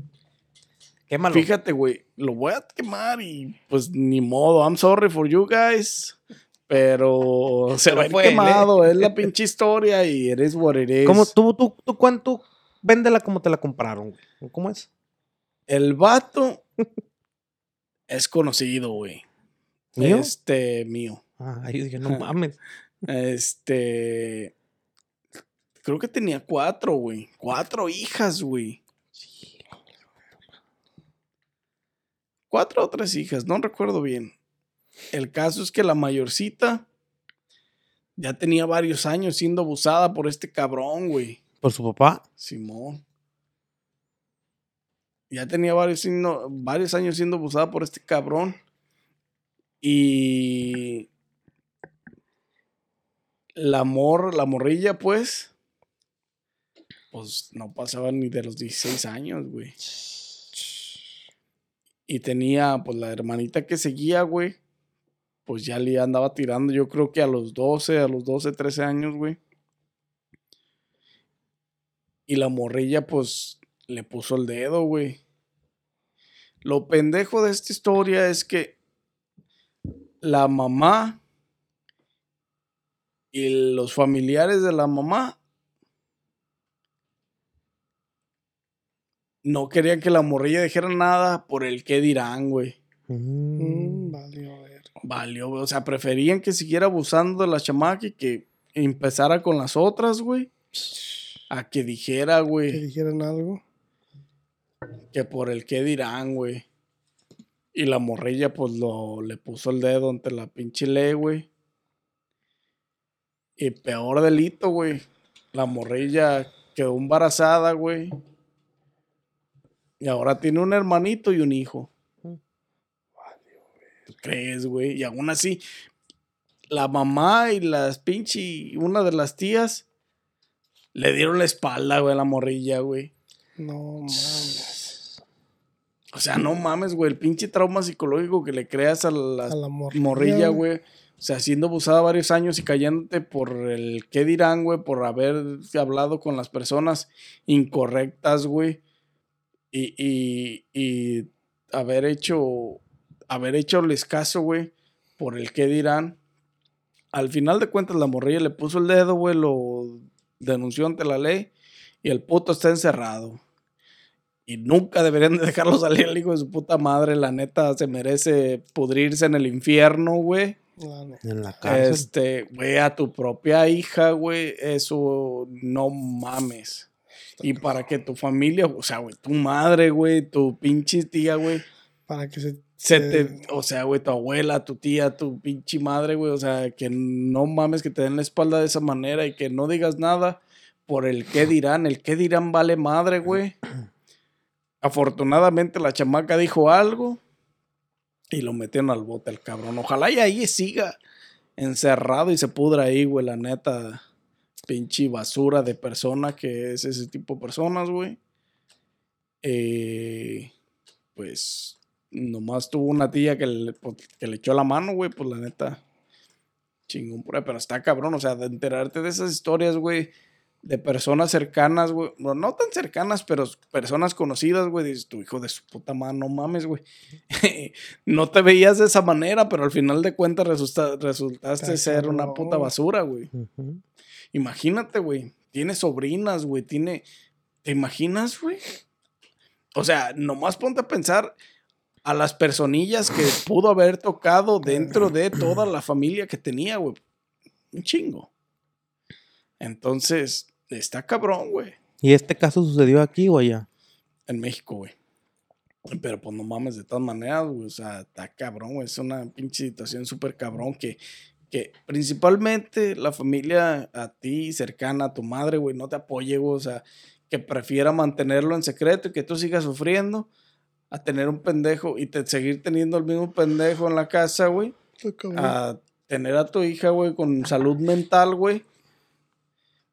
Quémalo. Fíjate, güey, lo voy a quemar y pues ni modo, I'm sorry for you guys. Pero se fue él, ¿eh? quemado, es la pinche historia y eres what it is. ¿Cómo, tú, tú, tú, cuánto? Véndela como te la compraron, güey. ¿O ¿Cómo es? El vato es conocido, güey. ¿Mío? Este, mío. Ah, ahí dije, no mames. Este. Creo que tenía cuatro, güey. Cuatro hijas, güey. Cuatro o tres hijas, no recuerdo bien. El caso es que la mayorcita ya tenía varios años siendo abusada por este cabrón, güey. ¿Por su papá? Simón. Ya tenía varios, varios años siendo abusada por este cabrón. Y la mor, la morrilla, pues, pues no pasaba ni de los 16 años, güey. Y tenía, pues, la hermanita que seguía, güey. Pues ya le andaba tirando, yo creo que a los 12, a los 12, 13 años, güey. Y la morrilla, pues, le puso el dedo, güey. Lo pendejo de esta historia es que la mamá y los familiares de la mamá no querían que la morrilla dijera nada por el qué dirán, güey. Mm, valió a ver. Valió, güey. O sea, preferían que siguiera abusando de la chamaca y que empezara con las otras, güey. A que dijera, Que güey, dijeran algo. que por el qué dirán, güey. Y la morrilla, pues, lo, le puso el dedo ante la pinche ley, güey. Y peor delito, güey. La morrilla quedó embarazada, güey. Y ahora tiene un hermanito y un hijo. ¿Tú crees, güey? Y aún así, la mamá y las pinche, una de las tías, le dieron la espalda, güey, a la morrilla, güey. No mames. O sea, no mames, güey, el pinche trauma psicológico que le creas a la, A la morrilla, morrilla, güey. O sea, siendo abusada varios años y cayéndote por el qué dirán, güey, por haber hablado con las personas incorrectas, güey. Y, y, y haber hecho, haber hecholes caso, güey, por el qué dirán. Al final de cuentas, la morrilla le puso el dedo, güey, lo denunció ante la ley y el puto está encerrado. Y nunca deberían de dejarlo salir el hijo de su puta madre. La neta se merece pudrirse en el infierno, güey. En la cárcel. Este, güey, a tu propia hija, güey, eso no mames. Y para que tu familia, o sea, güey, tu madre, güey, tu pinche tía, güey, Para que se. se te, o sea, güey, tu abuela, tu tía, tu pinche madre, güey, o sea, que no mames que te den la espalda de esa manera y que no digas nada por el qué dirán. El qué dirán vale madre, güey. Afortunadamente la chamaca dijo algo y lo metieron al bote el cabrón. Ojalá y ahí siga encerrado y se pudra ahí, güey, la neta. Pinche basura de persona que es ese tipo de personas, güey. Eh, pues nomás tuvo una tía que le, pues, que le echó la mano, güey, pues la neta. Chingón, pero está cabrón, o sea, de enterarte de esas historias, güey, de personas cercanas, güey, no, no tan cercanas, pero personas conocidas, güey, dices, tu hijo de su puta madre, no mames, güey. no te veías de esa manera, pero al final de cuentas resulta- resultaste ser una puta basura, güey. Ujú. Imagínate, güey. Tiene sobrinas, güey. Tiene. ¿Te imaginas, güey? O sea, nomás ponte a pensar a las personillas que pudo haber tocado dentro de toda la familia que tenía, güey. Un chingo. Entonces, está cabrón, güey. ¿Y este caso sucedió aquí o allá? En México, güey. Pero pues no mames, de todas maneras, güey. O sea, está cabrón, güey. Es una pinche situación súper cabrón que, que principalmente la familia a ti, cercana a tu madre, güey, no te apoye, güey. O sea, que prefiera mantenerlo en secreto y que tú sigas sufriendo a tener un pendejo y te, seguir teniendo el mismo pendejo en la casa, güey. A tener a tu hija, güey, con salud mental, güey.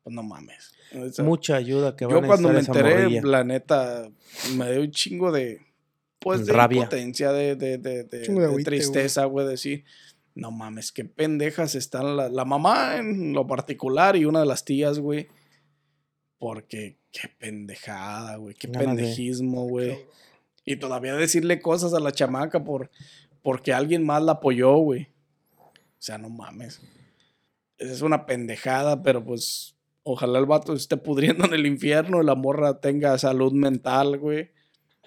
Pues no mames. O sea, Mucha ayuda que va yo a cuando me enteré, morrilla. la neta, me dio un chingo de. Pues de Rabia. impotencia, de, de, de, de- tristeza, güey. Decir, no mames, qué pendejas están la, la mamá en lo particular y una de las tías, güey. Porque qué pendejada, güey. Qué Ganas de- pendejismo, güey. Y todavía decirle cosas a la chamaca por, porque alguien más la apoyó, güey. O sea, no mames. Esa es una pendejada, pero pues ojalá el vato esté pudriendo en el infierno y la morra tenga salud mental, güey.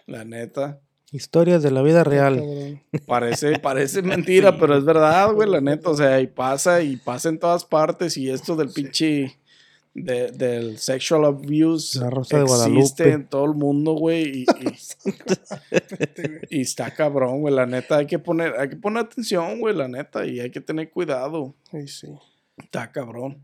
La neta. Historias de la vida real. Parece, parece mentira, Sí. pero es verdad, güey, la neta. O sea, y pasa, y pasa en todas partes. Y esto del pinche. de- del sexual abuse La Rosa de existe Guadalupe. en todo el mundo, güey. Y, y- y está cabrón, güey. La neta, hay que poner, hay que poner atención, güey, la neta. Y hay que tener cuidado. Sí, sí. Está cabrón.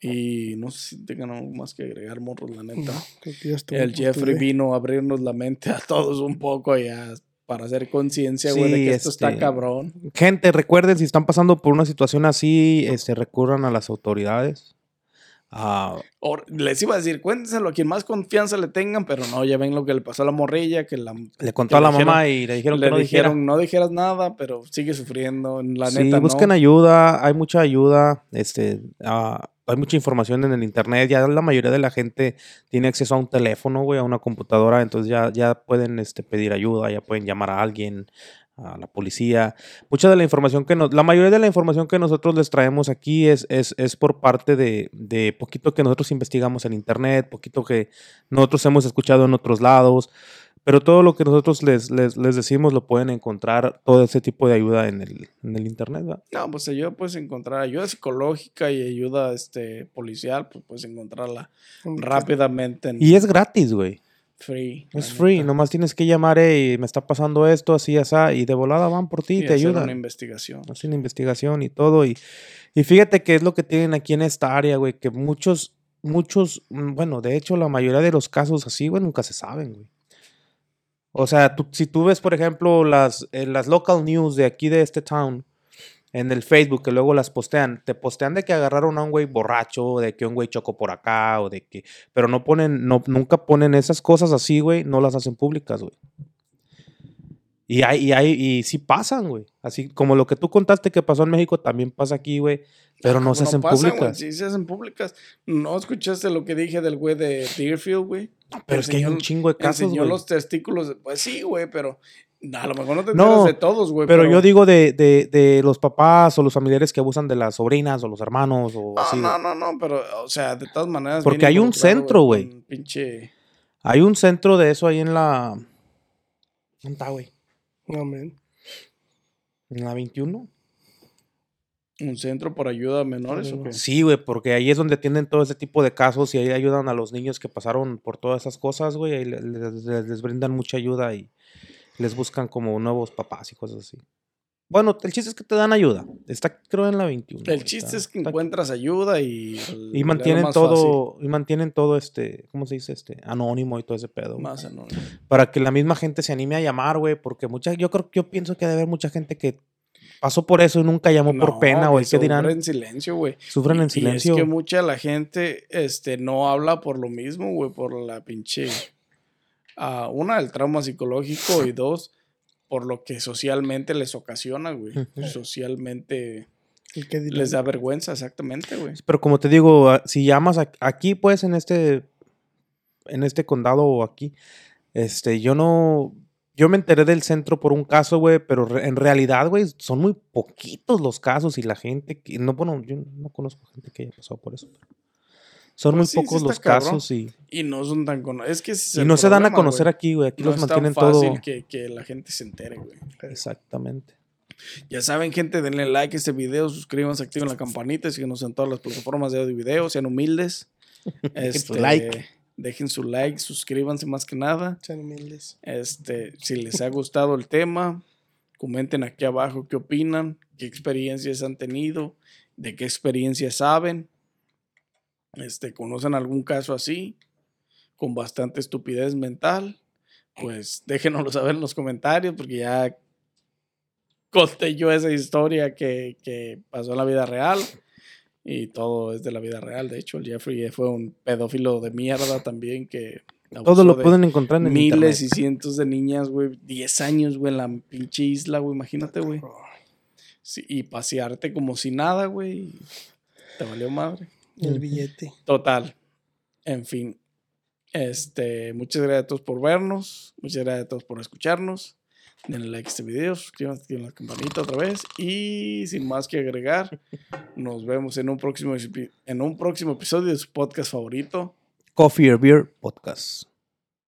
Y no sé si tengan algo más que agregar, morros, la neta. Estuvo El Jeffrey today. vino a abrirnos la mente a todos un poco ya para hacer conciencia, güey, de Sí, que esto está este- cabrón. Gente, recuerden, si están pasando por una situación así, este, recurran a las autoridades. Ah, O- les iba a decir, cuéntenselo a quien más confianza le tengan, pero no, ya ven lo que le pasó a la morrilla, que la, le contó Que a la dijeron- mamá y le dijeron le que no dijera. dijeron, no dijeras nada, pero sigue sufriendo. La sí, neta, busquen no. ayuda, hay mucha ayuda, este, ah, hay mucha información en el internet, ya la mayoría de la gente tiene acceso a un teléfono, güey, a una computadora, entonces ya, ya pueden este, pedir ayuda, ya pueden llamar a alguien, a la policía. Mucha de la información que nos, la mayoría de la información que nosotros les traemos aquí es, es, es por parte de, de poquito que nosotros investigamos en internet, poquito que nosotros hemos escuchado en otros lados. Pero todo lo que nosotros les, les, les decimos lo pueden encontrar, todo ese tipo de ayuda en el, en el internet, ¿verdad? No, pues ayuda puedes encontrar, ayuda psicológica y ayuda este, policial, pues puedes encontrarla rápidamente en Y es gratis, güey. free. Es free, neta. nomás tienes que llamar, y me está pasando esto, así, así, y de volada van por ti y Y te hacer ayudan. una investigación. Hacen investigación y todo. Y, y fíjate que es lo que tienen aquí en esta área, güey, que muchos, muchos, mm, bueno, de hecho, la mayoría de los casos así, güey, nunca se saben, güey. O sea, tú- si tú ves, por ejemplo, las, eh, las local news de aquí de este town en el Facebook, que luego las postean, te postean de que agarraron a un güey borracho, de que un güey chocó por acá, o de que. Pero no ponen, no, nunca ponen esas cosas así, güey, no las hacen públicas, güey. Y hay, y hay, y sí pasan, güey. Así como lo que tú contaste que pasó en México, también pasa aquí, güey. Pero no se ¿Cómo hacen pasan, públicas. Sí, se hacen públicas. ¿No escuchaste lo que dije del güey de Deerfield, güey? Pero es que hay un chingo de casos, Enseñó güey. los testículos. Pues sí, güey, pero a lo mejor no te No, enteras de todos, güey. Pero, yo digo de, de, de los papás o los familiares que abusan de las sobrinas o los hermanos o No, así. no, no, no, pero, o sea, de todas maneras. Porque hay un centro, güey. Pinche. Hay un centro de eso ahí en la. ¿Dónde está, güey? Amén. ¿En la 21? ¿Un centro por ayuda a menores o qué? Sí, güey, porque ahí es donde atienden todo ese tipo de casos y ahí ayudan a los niños que pasaron por todas esas cosas, güey. Ahí le- les, les- les brindan mucha ayuda y les buscan como nuevos papás y cosas así. Bueno, el chiste es que te dan ayuda. Está, creo, en la 21. El chiste está- es que encuentras ayuda y. Y mantienen todo, y mantienen todo este, ¿cómo se dice? Este, anónimo y todo ese pedo. güey. Más anónimo. Para que la misma gente se anime a llamar, güey, porque mucha, yo creo, yo pienso que debe haber mucha gente que pasó por eso y nunca llamó por pena, que güey, ¿qué dirán? Sufren en silencio, güey. Sufren en y silencio. es que mucha la gente este, no habla por lo mismo, güey, por la pinche. ah, una, el trauma psicológico y dos, por lo que socialmente les ocasiona, güey. Socialmente El que dirán. les da vergüenza, exactamente, güey. Pero como te digo, si llamas aquí, pues, en este, en este condado o aquí, este, yo no, yo me enteré del centro por un caso, güey, pero re- en realidad, güey, son muy poquitos los casos y la gente que, no, bueno, yo no conozco gente que haya pasado por eso. pero son Pues muy sí, sí pocos los cabrón. casos y, Y no son tan conocidos. Es que ese es y no se dan a conocer aquí, güey, aquí No los es tan mantienen fácil todo. que, que la gente se entere, güey. Exactamente. Ya saben, gente, denle like a este video, suscríbanse, activen la campanita, síguenos en todas las plataformas de audio y video, sean humildes. su Este, like. Dejen su like, suscríbanse más que nada. Sean humildes. Este, si les ha gustado el tema, comenten aquí abajo qué opinan, qué experiencias han tenido, de qué experiencias saben. Este, conocen algún caso así, con bastante estupidez mental, pues déjenoslo saber en los comentarios, porque ya conté yo esa historia que, que pasó en la vida real. Y todo es de la vida real. De hecho, el Jeffrey fue un pedófilo de mierda también que... Todo lo de- pueden encontrar en miles y internet. cientos de niñas, güey, 10 años, güey, en la pinche isla, güey, imagínate, güey. Sí, y pasearte como si nada, güey. Te valió madre. El billete. Total. En fin. Este, muchas gracias a todos por vernos. Muchas gracias a todos por escucharnos. Denle like a este video, suscríbanse, activen la campanita otra vez. Y sin más que agregar, nos vemos en un próximo, en un próximo episodio de su podcast favorito. Coffee or Beer Podcast.